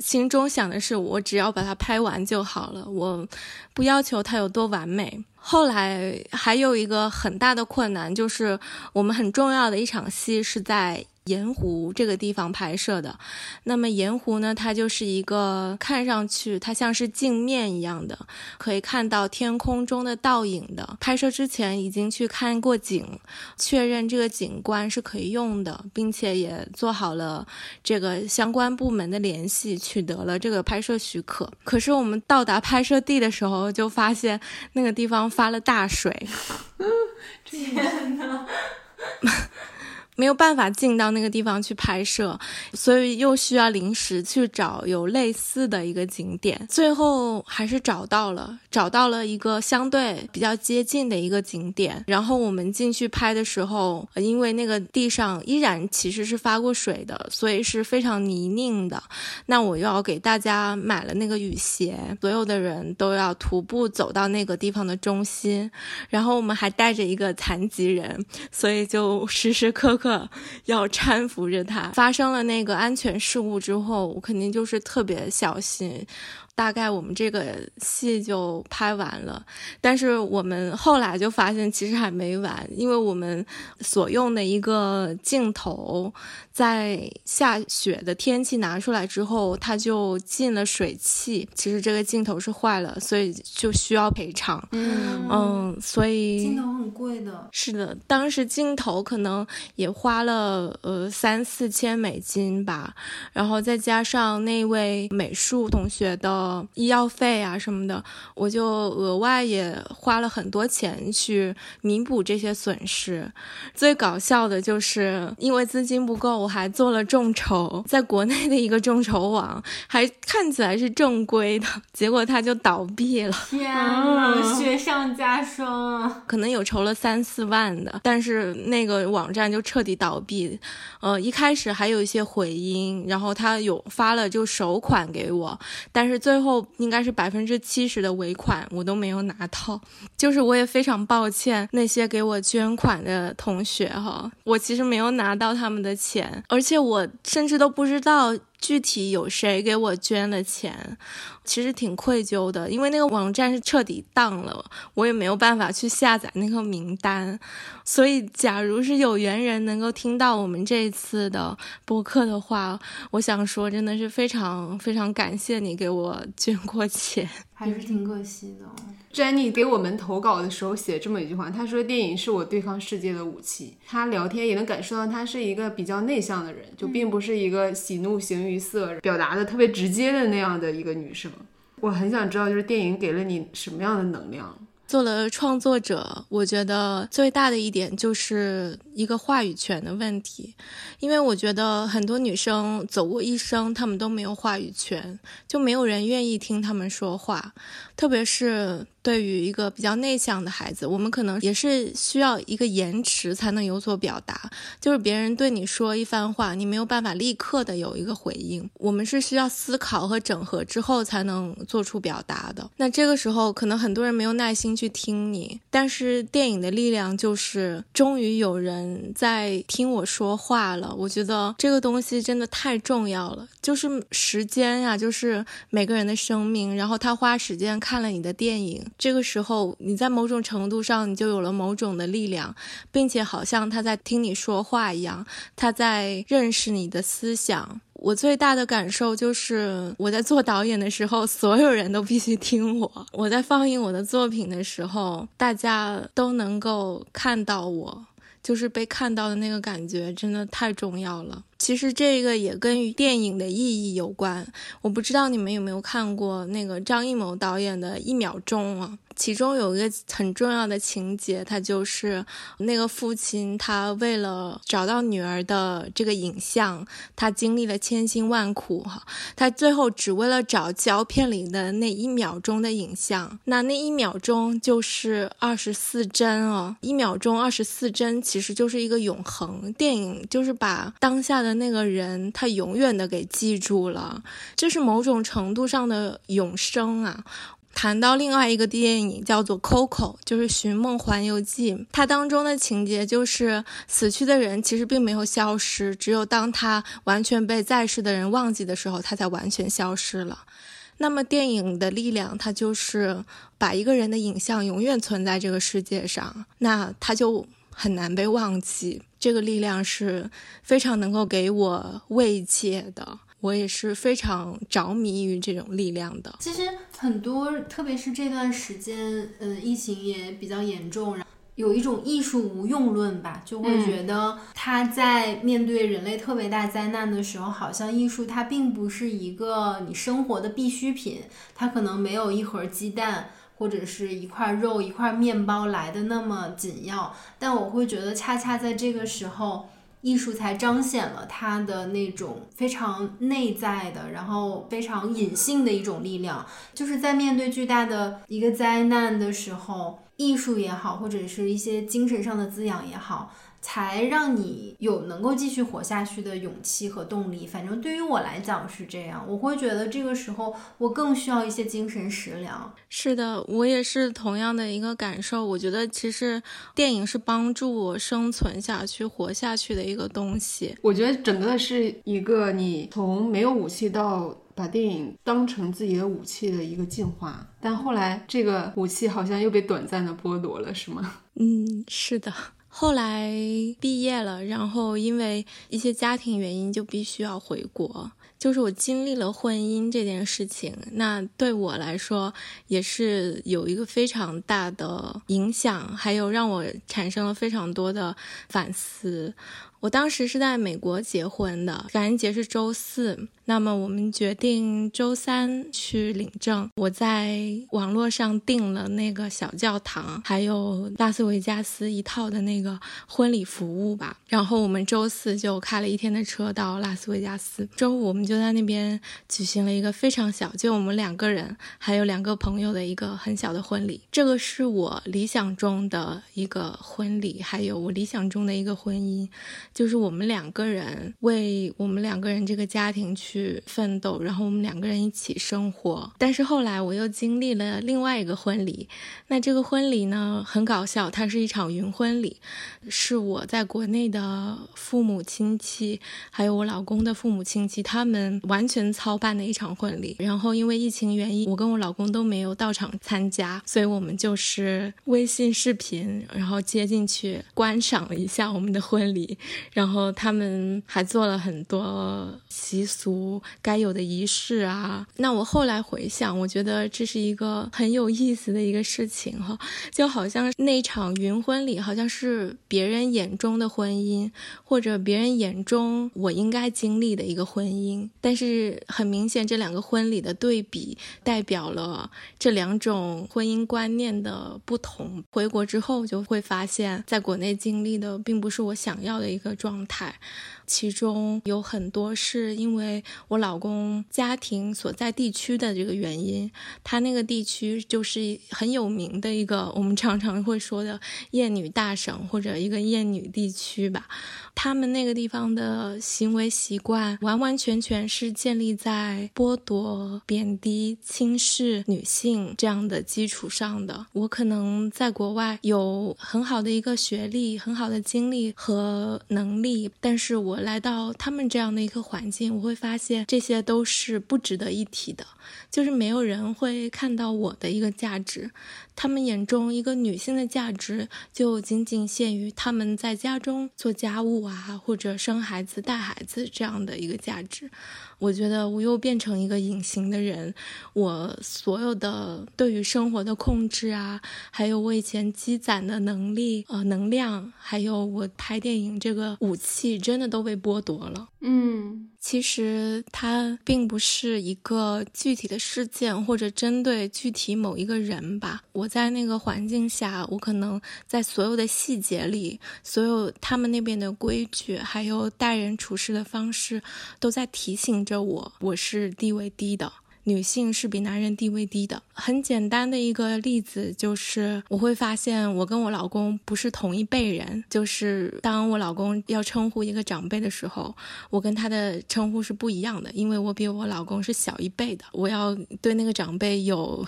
心中想的是，我只要把它拍完就好了，我不要求它有多完美。后来还有一个很大的困难，就是我们很重要的一场戏是在。盐湖这个地方拍摄的，那么盐湖呢，它就是一个看上去它像是镜面一样的，可以看到天空中的倒影的。拍摄之前已经去看过景，确认这个景观是可以用的，并且也做好了这个相关部门的联系，取得了这个拍摄许可。可是我们到达拍摄地的时候，就发现那个地方发了大水。天哪！没有办法进到那个地方去拍摄，所以又需要临时去找有类似的一个景点。最后还是找到了，找到了一个相对比较接近的一个景点。然后我们进去拍的时候，因为那个地上依然其实是发过水的，所以是非常泥泞的。那我又要给大家买了那个雨鞋，所有的人都要徒步走到那个地方的中心。然后我们还带着一个残疾人，所以就时时刻刻。要搀扶着他。发生了那个安全事故之后，我肯定就是特别小心，大概我们这个戏就拍完了。但是我们后来就发现，其实还没完，因为我们所用的一个镜头，在下雪的天气拿出来之后，它就进了水汽。其实这个镜头是坏了，所以就需要赔偿。嗯嗯，所以镜头很贵的。是的，当时镜头可能也花了呃三四千美金吧，然后再加上那位美术同学的医药费啊什么的，我就额外也花了很多钱去弥补这些损失。最搞笑的就是因为资金不够，我还做了众筹，在国内的一个众筹网，还看起来是正规的，结果它就倒闭了。天呐，雪上加霜啊！可能有筹了三四万的，但是那个网站就彻底倒闭。呃，一开始还有一些回音，然后他有发了就首款给我，但是最最后应该是百分之七十的尾款我都没有拿到。就是我也非常抱歉那些给我捐款的同学哈，我其实没有拿到他们的钱，而且我甚至都不知道。具体有谁给我捐了钱，其实挺愧疚的，因为那个网站是彻底当了，我也没有办法去下载那个名单。所以，假如是有缘人能够听到我们这次的播客的话，我想说，真的是非常非常感谢你给我捐过钱，还是挺可惜的。Jenny 给我们投稿的时候写这么一句话，他说：“电影是我对抗世界的武器。”他聊天也能感受到他是一个比较内向的人，就并不是一个喜怒形于色、表达的特别直接的那样的一个女生。我很想知道，就是电影给了你什么样的能量？做了创作者，我觉得最大的一点就是一个话语权的问题，因为我觉得很多女生走过一生，她们都没有话语权，就没有人愿意听她们说话，特别是。对于一个比较内向的孩子，我们可能也是需要一个延迟才能有所表达。就是别人对你说一番话，你没有办法立刻的有一个回应，我们是需要思考和整合之后才能做出表达的。那这个时候，可能很多人没有耐心去听你，但是电影的力量就是，终于有人在听我说话了。我觉得这个东西真的太重要了，就是时间呀，就是每个人的生命，然后他花时间看了你的电影。这个时候，你在某种程度上，你就有了某种的力量，并且好像他在听你说话一样，他在认识你的思想。我最大的感受就是，我在做导演的时候，所有人都必须听我；我在放映我的作品的时候，大家都能够看到我。就是被看到的那个感觉，真的太重要了。其实这个也跟电影的意义有关。我不知道你们有没有看过那个张艺谋导演的《一秒钟》啊？其中有一个很重要的情节，他就是那个父亲，他为了找到女儿的这个影像，他经历了千辛万苦哈，他最后只为了找胶片里的那一秒钟的影像，那那一秒钟就是二十四帧哦，一秒钟二十四帧其实就是一个永恒。电影就是把当下的那个人，他永远的给记住了，这是某种程度上的永生啊。谈到另外一个电影叫做《Coco》，就是《寻梦环游记》，它当中的情节就是死去的人其实并没有消失，只有当他完全被在世的人忘记的时候，他才完全消失了。那么电影的力量，它就是把一个人的影像永远存在这个世界上，那他就很难被忘记。这个力量是非常能够给我慰藉的。我也是非常着迷于这种力量的。其实很多，特别是这段时间，嗯，疫情也比较严重，有一种艺术无用论吧，就会觉得他在面对人类特别大灾难的时候，好像艺术它并不是一个你生活的必需品，它可能没有一盒鸡蛋或者是一块肉、一块面包来的那么紧要。但我会觉得，恰恰在这个时候。艺术才彰显了他的那种非常内在的，然后非常隐性的一种力量，就是在面对巨大的一个灾难的时候，艺术也好，或者是一些精神上的滋养也好。才让你有能够继续活下去的勇气和动力。反正对于我来讲是这样，我会觉得这个时候我更需要一些精神食粮。是的，我也是同样的一个感受。我觉得其实电影是帮助我生存下去、活下去的一个东西。我觉得整个是一个你从没有武器到。把电影当成自己的武器的一个进化，但后来这个武器好像又被短暂的剥夺了，是吗？嗯，是的。后来毕业了，然后因为一些家庭原因，就必须要回国。就是我经历了婚姻这件事情，那对我来说也是有一个非常大的影响，还有让我产生了非常多的反思。我当时是在美国结婚的，感恩节是周四。那么我们决定周三去领证。我在网络上订了那个小教堂，还有拉斯维加斯一套的那个婚礼服务吧。然后我们周四就开了一天的车到拉斯维加斯。周五我们就在那边举行了一个非常小，就我们两个人还有两个朋友的一个很小的婚礼。这个是我理想中的一个婚礼，还有我理想中的一个婚姻。就是我们两个人为我们两个人这个家庭去奋斗，然后我们两个人一起生活。但是后来我又经历了另外一个婚礼，那这个婚礼呢很搞笑，它是一场云婚礼，是我在国内的父母亲戚，还有我老公的父母亲戚，他们完全操办的一场婚礼。然后因为疫情原因，我跟我老公都没有到场参加，所以我们就是微信视频，然后接进去观赏了一下我们的婚礼。然后他们还做了很多习俗该有的仪式啊。那我后来回想，我觉得这是一个很有意思的一个事情哈，就好像那场云婚礼，好像是别人眼中的婚姻，或者别人眼中我应该经历的一个婚姻。但是很明显，这两个婚礼的对比，代表了这两种婚姻观念的不同。回国之后就会发现，在国内经历的并不是我想要的一个。状态。其中有很多是因为我老公家庭所在地区的这个原因，他那个地区就是很有名的一个我们常常会说的厌女大省或者一个厌女地区吧。他们那个地方的行为习惯完完全全是建立在剥夺、贬低、轻视女性这样的基础上的。我可能在国外有很好的一个学历、很好的经历和能能力，但是我。来到他们这样的一个环境，我会发现这些都是不值得一提的，就是没有人会看到我的一个价值。他们眼中一个女性的价值就仅仅限于他们在家中做家务啊，或者生孩子、带孩子这样的一个价值。我觉得我又变成一个隐形的人，我所有的对于生活的控制啊，还有我以前积攒的能力、呃能量，还有我拍电影这个武器，真的都被剥夺了。嗯。其实它并不是一个具体的事件，或者针对具体某一个人吧。我在那个环境下，我可能在所有的细节里，所有他们那边的规矩，还有待人处事的方式，都在提醒着我，我是地位低的。女性是比男人地位低的。很简单的一个例子就是，我会发现我跟我老公不是同一辈人。就是当我老公要称呼一个长辈的时候，我跟他的称呼是不一样的，因为我比我老公是小一辈的，我要对那个长辈有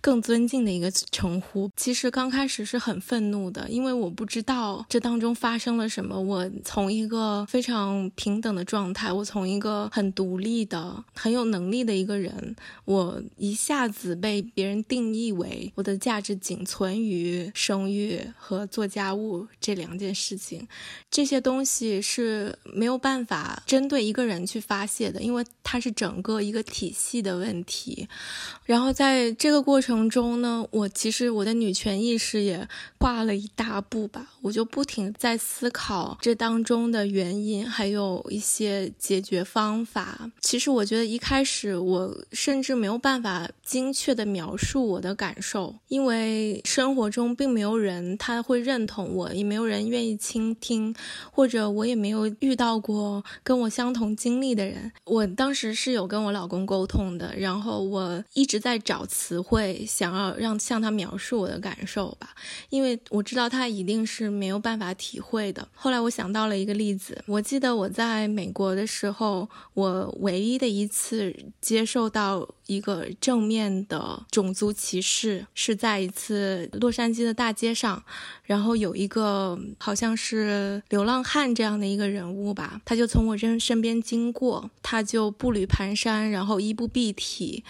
更尊敬的一个称呼。其实刚开始是很愤怒的，因为我不知道这当中发生了什么。我从一个非常平等的状态，我从一个很独立的、很有能力的一个人。我一下子被别人定义为我的价值仅存于生育和做家务这两件事情，这些东西是没有办法针对一个人去发泄的，因为它是整个一个体系的问题。然后在这个过程中呢，我其实我的女权意识也跨了一大步吧，我就不停在思考这当中的原因，还有一些解决方法。其实我觉得一开始我。甚至没有办法精确的描述我的感受，因为生活中并没有人他会认同我，也没有人愿意倾听，或者我也没有遇到过跟我相同经历的人。我当时是有跟我老公沟通的，然后我一直在找词汇，想要让向他描述我的感受吧，因为我知道他一定是没有办法体会的。后来我想到了一个例子，我记得我在美国的时候，我唯一的一次接受到。一个正面的种族歧视，是在一次洛杉矶的大街上，然后有一个好像是流浪汉这样的一个人物吧，他就从我身身边经过，他就步履蹒跚，然后衣不蔽体。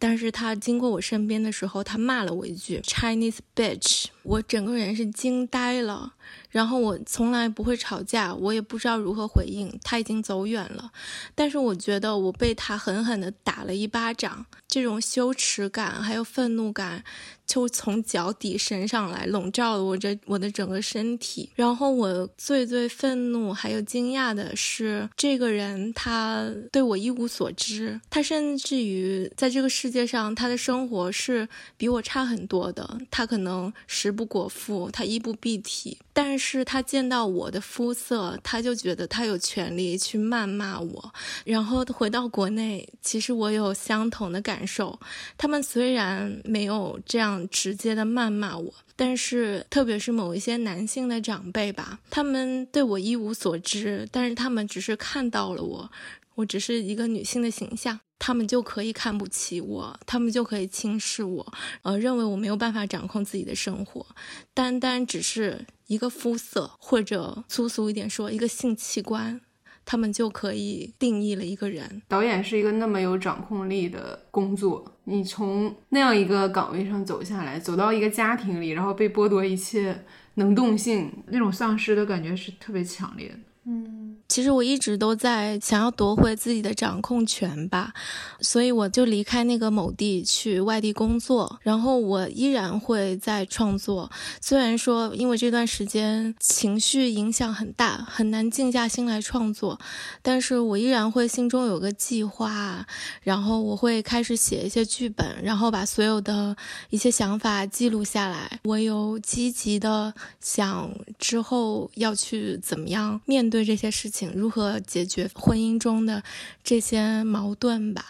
但是他经过我身边的时候，他骂了我一句 Chinese bitch，我整个人是惊呆了。然后我从来不会吵架，我也不知道如何回应。他已经走远了，但是我觉得我被他狠狠地打了一巴掌，这种羞耻感还有愤怒感。就从脚底升上来，笼罩了我这我的整个身体。然后我最最愤怒还有惊讶的是，这个人他对我一无所知，他甚至于在这个世界上，他的生活是比我差很多的。他可能食不果腹，他衣不蔽体，但是他见到我的肤色，他就觉得他有权利去谩骂我。然后回到国内，其实我有相同的感受。他们虽然没有这样。直接的谩骂我，但是特别是某一些男性的长辈吧，他们对我一无所知，但是他们只是看到了我，我只是一个女性的形象，他们就可以看不起我，他们就可以轻视我，呃，认为我没有办法掌控自己的生活，单单只是一个肤色，或者粗俗一点说，一个性器官。他们就可以定义了一个人。导演是一个那么有掌控力的工作，你从那样一个岗位上走下来，走到一个家庭里，然后被剥夺一切能动性，那种丧失的感觉是特别强烈的。嗯，其实我一直都在想要夺回自己的掌控权吧，所以我就离开那个某地去外地工作，然后我依然会在创作。虽然说因为这段时间情绪影响很大，很难静下心来创作，但是我依然会心中有个计划，然后我会开始写一些剧本，然后把所有的一些想法记录下来。我有积极的想之后要去怎么样面。对这些事情如何解决婚姻中的这些矛盾吧，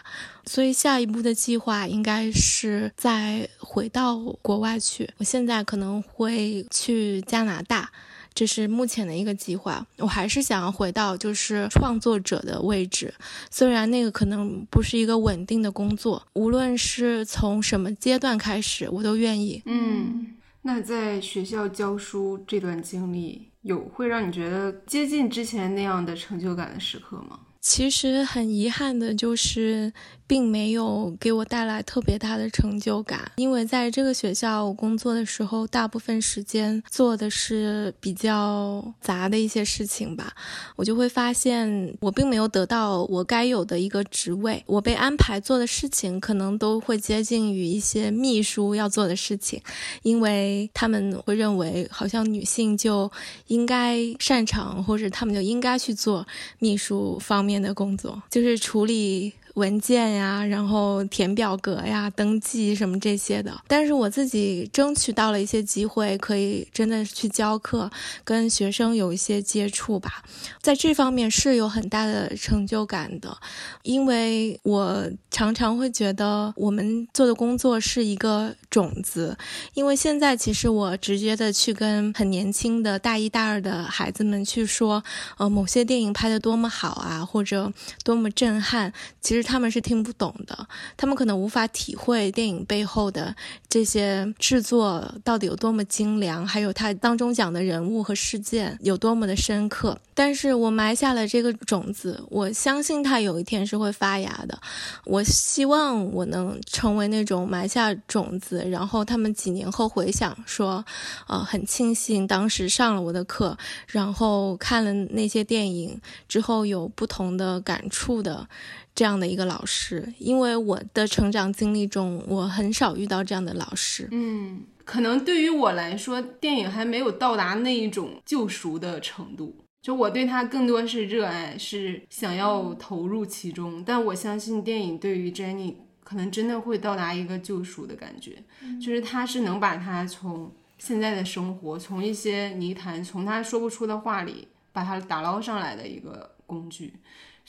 所以下一步的计划应该是再回到国外去。我现在可能会去加拿大，这是目前的一个计划。我还是想要回到就是创作者的位置，虽然那个可能不是一个稳定的工作，无论是从什么阶段开始，我都愿意。嗯，那在学校教书这段经历。有会让你觉得接近之前那样的成就感的时刻吗？其实很遗憾的就是。并没有给我带来特别大的成就感，因为在这个学校工作的时候，大部分时间做的是比较杂的一些事情吧。我就会发现，我并没有得到我该有的一个职位。我被安排做的事情，可能都会接近于一些秘书要做的事情，因为他们会认为，好像女性就应该擅长，或者他们就应该去做秘书方面的工作，就是处理。文件呀，然后填表格呀，登记什么这些的。但是我自己争取到了一些机会，可以真的去教课，跟学生有一些接触吧。在这方面是有很大的成就感的，因为我常常会觉得我们做的工作是一个种子。因为现在其实我直接的去跟很年轻的大一大二的孩子们去说，呃，某些电影拍的多么好啊，或者多么震撼，其实。他们是听不懂的，他们可能无法体会电影背后的这些制作到底有多么精良，还有它当中讲的人物和事件有多么的深刻。但是我埋下了这个种子，我相信它有一天是会发芽的。我希望我能成为那种埋下种子，然后他们几年后回想说，呃，很庆幸当时上了我的课，然后看了那些电影之后有不同的感触的。这样的一个老师，因为我的成长经历中，我很少遇到这样的老师。嗯，可能对于我来说，电影还没有到达那一种救赎的程度。就我对它更多是热爱，是想要投入其中。但我相信电影对于 Jenny 可能真的会到达一个救赎的感觉，就是他是能把他从现在的生活，从一些泥潭，从他说不出的话里，把他打捞上来的一个工具。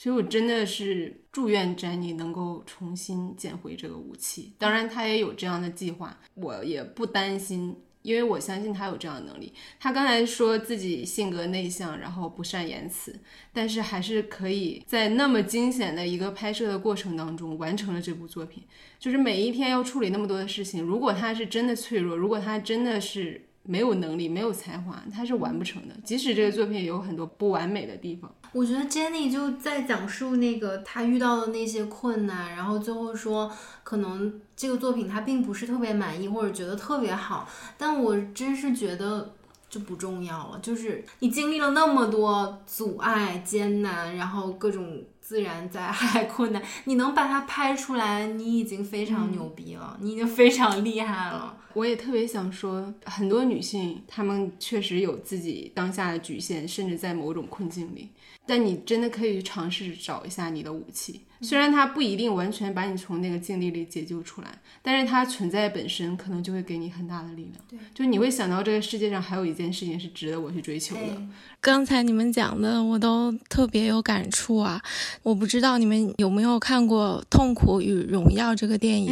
所以，我真的是祝愿詹妮能够重新捡回这个武器。当然，他也有这样的计划，我也不担心因为我相信他有这样的能力。他刚才说自己性格内向，然后不善言辞，但是还是可以在那么惊险的一个拍摄的过程当中完成了这部作品。就是每一天要处理那么多的事情，如果他是真的脆弱，如果他真的是。没有能力，没有才华，他是完不成的。即使这个作品有很多不完美的地方，我觉得 Jenny 就在讲述那个她遇到的那些困难，然后最后说，可能这个作品她并不是特别满意，或者觉得特别好。但我真是觉得就不重要了，就是你经历了那么多阻碍、艰难，然后各种。自然灾害 困难，你能把它拍出来，你已经非常牛逼了，你已经非常厉害了。我也特别想说，很多女性她们确实有自己当下的局限，甚至在某种困境里。但你真的可以尝试找一下你的武器，虽然它不一定完全把你从那个境地里解救出来，但是它存在本身可能就会给你很大的力量。对，就你会想到这个世界上还有一件事情是值得我去追求的。刚才你们讲的我都特别有感触啊！我不知道你们有没有看过《痛苦与荣耀》这个电影？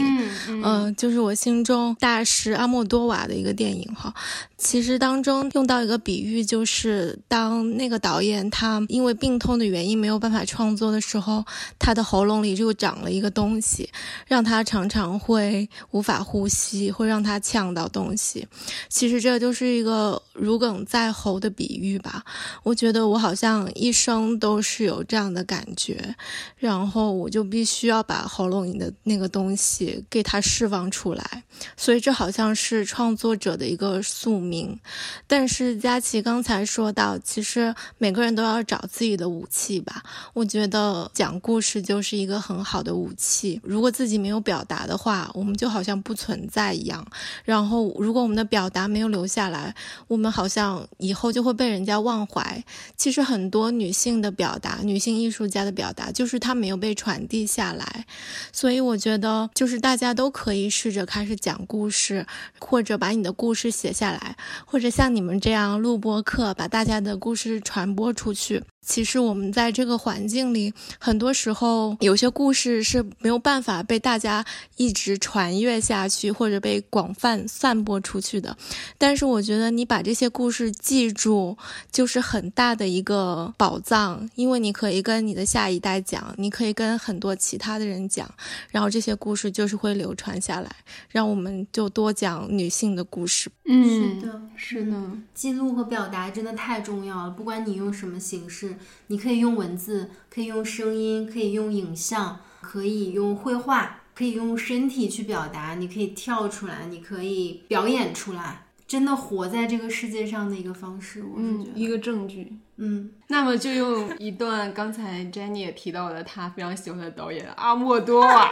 嗯嗯，就是我心中大师阿莫多瓦的一个电影哈。其实当中用到一个比喻，就是当那个导演他因为病痛的原因没有办法创作的时候，他的喉喉咙里就长了一个东西，让他常常会无法呼吸，会让他呛到东西。其实这就是一个如鲠在喉的比喻吧。我觉得我好像一生都是有这样的感觉，然后我就必须要把喉咙里的那个东西给它释放出来。所以这好像是创作者的一个宿命。但是佳琪刚才说到，其实每个人都要找自己的武器吧。我觉得讲故事就是是一个很好的武器。如果自己没有表达的话，我们就好像不存在一样。然后如果我们的表达没有留下来，我们好像以后就会被人家忘怀。其实很多女性的表达，女性艺术家的表达，就是她没有被传递下来。所以我觉得，就是大家都可以试着开始讲故事，或者把你的故事写下来，或者像你们这样录播课，把大家的故事传播出去。其实我们在这个环境里，很多时候有些故事是没有办法被大家一直传阅下去，或者被广泛散播出去的。但是我觉得你把这些故事记住，就是很大的一个宝藏，因为你可以跟你的下一代讲，你可以跟很多其他的人讲，然后这些故事就是会流传下来。让我们就多讲女性的故事。嗯，是的，是的，记录和表达真的太重要了，不管你用什么形式。你可以用文字，可以用声音，可以用影像，可以用绘画，可以用身体去表达。你可以跳出来，你可以表演出来，真的活在这个世界上的一个方式，我是觉得一个证据。嗯，那么就用一段刚才 Jenny 也提到的，她非常喜欢的导演阿莫多瓦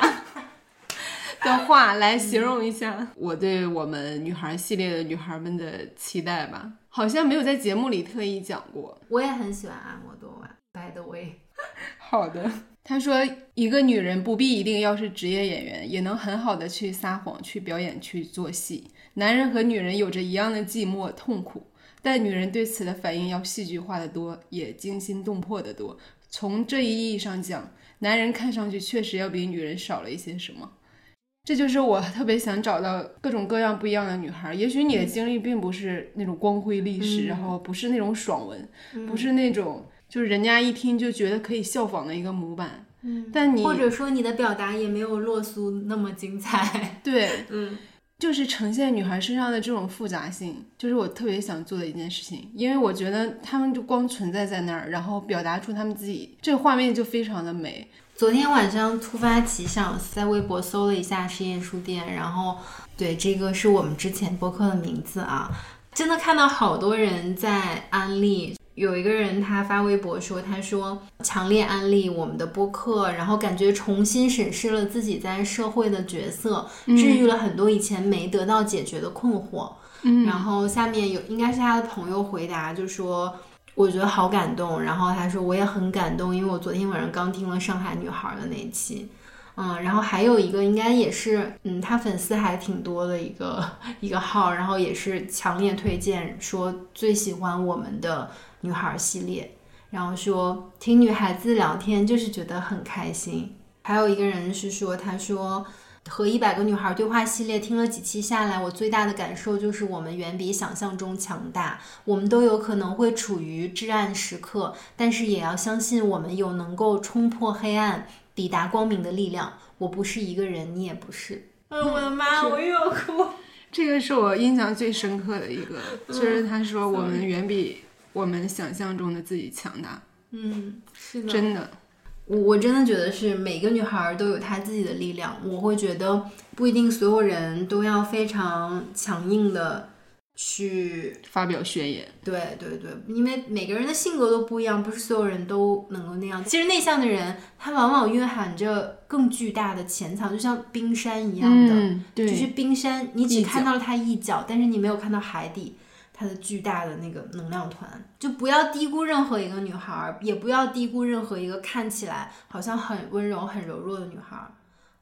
的话来形容一下我对我们女孩系列的女孩们的期待吧。好像没有在节目里特意讲过。我也很喜欢阿莫。By the way，好的。他说，一个女人不必一定要是职业演员，也能很好的去撒谎、去表演、去做戏。男人和女人有着一样的寂寞、痛苦，但女人对此的反应要戏剧化的多，也惊心动魄的多。从这一意义上讲，男人看上去确实要比女人少了一些什么。这就是我特别想找到各种各样不一样的女孩。也许你的经历并不是那种光辉历史，然后不是那种爽文，不是那种就是人家一听就觉得可以效仿的一个模板。嗯，但你或者说你的表达也没有洛苏那么精彩。对，嗯，就是呈现女孩身上的这种复杂性，就是我特别想做的一件事情。因为我觉得她们就光存在在那儿，然后表达出她们自己，这个画面就非常的美。昨天晚上突发奇想，在微博搜了一下实验书店，然后对这个是我们之前播客的名字啊，真的看到好多人在安利。有一个人他发微博说，他说强烈安利我们的播客，然后感觉重新审视了自己在社会的角色，治愈了很多以前没得到解决的困惑。嗯，然后下面有应该是他的朋友回答，就说。我觉得好感动，然后他说我也很感动，因为我昨天晚上刚听了《上海女孩》的那一期，嗯，然后还有一个应该也是，嗯，他粉丝还挺多的一个 一个号，然后也是强烈推荐，说最喜欢我们的女孩系列，然后说听女孩子聊天就是觉得很开心。还有一个人是说，他说。和一百个女孩对话系列听了几期下来，我最大的感受就是我们远比想象中强大。我们都有可能会处于至暗时刻，但是也要相信我们有能够冲破黑暗、抵达光明的力量。我不是一个人，你也不是。哎，我的妈，我又要哭。这个是我印象最深刻的一个，就是他说我们远比我们想象中的自己强大。嗯，是的，真的。我我真的觉得是每个女孩都有她自己的力量。我会觉得不一定所有人都要非常强硬的去发表宣言。对对对，因为每个人的性格都不一样，不是所有人都能够那样。其实内向的人，他往往蕴含着更巨大的潜藏，就像冰山一样的，对，就是冰山，你只看到了它一角，但是你没有看到海底。它的巨大的那个能量团，就不要低估任何一个女孩，也不要低估任何一个看起来好像很温柔、很柔弱的女孩，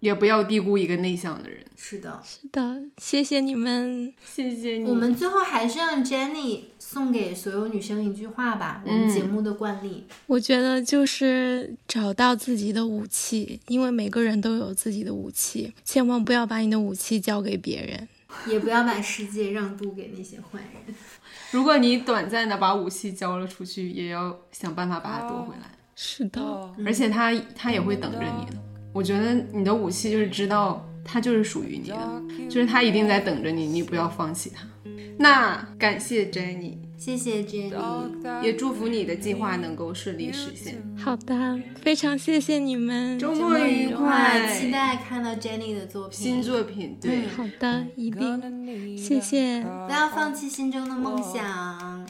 也不要低估一个内向的人。是的，是的，谢谢你们，谢谢你。我们最后还是让 Jenny 送给所有女生一句话吧，我们节目的惯例。我觉得就是找到自己的武器，因为每个人都有自己的武器，千万不要把你的武器交给别人。也不要把世界让渡给那些坏人。如果你短暂的把武器交了出去，也要想办法把它夺回来。是的，而且他他也会等着你的。我觉得你的武器就是知道它就是属于你的，就是他一定在等着你，你不要放弃它。那感谢 Jenny。谢谢 Jenny，也祝福你的计划能够顺利实现。好的，非常谢谢你们，周末愉快，期待看到 Jenny 的作品，新作品。对，好的，一定，谢谢，不要放弃心中的梦想。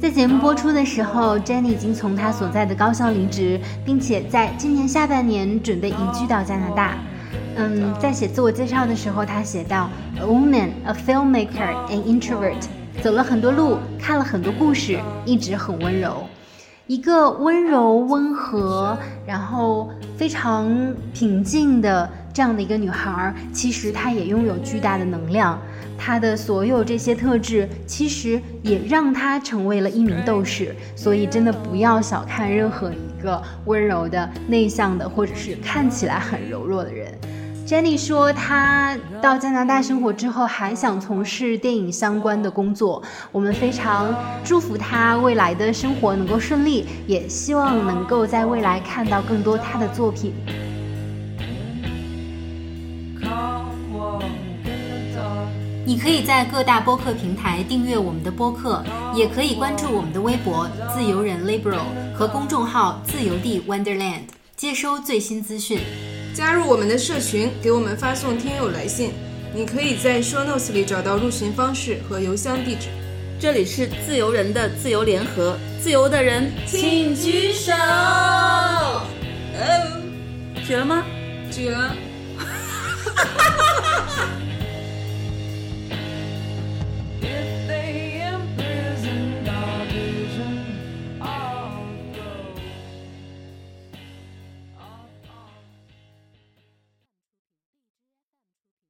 在节目播出的时候，Jenny 已经从她所在的高校离职，并且在今年下半年准备移居到加拿大。嗯，在写自我介绍的时候，他写到：“A woman, a filmmaker, an introvert，走了很多路，看了很多故事，一直很温柔。一个温柔、温和，然后非常平静的这样的一个女孩，其实她也拥有巨大的能量。她的所有这些特质，其实也让她成为了一名斗士。所以，真的不要小看任何一个温柔的、内向的，或者是看起来很柔弱的人。” Jenny 说，她到加拿大生活之后，还想从事电影相关的工作。我们非常祝福她未来的生活能够顺利，也希望能够在未来看到更多她的作品。你可以在各大播客平台订阅我们的播客，也可以关注我们的微博“自由人 Liberal” 和公众号“自由地 Wonderland”，接收最新资讯。加入我们的社群，给我们发送听友来信。你可以在 show notes 里找到入群方式和邮箱地址。这里是自由人的自由联合，自由的人请举手。哦，举了吗？举了。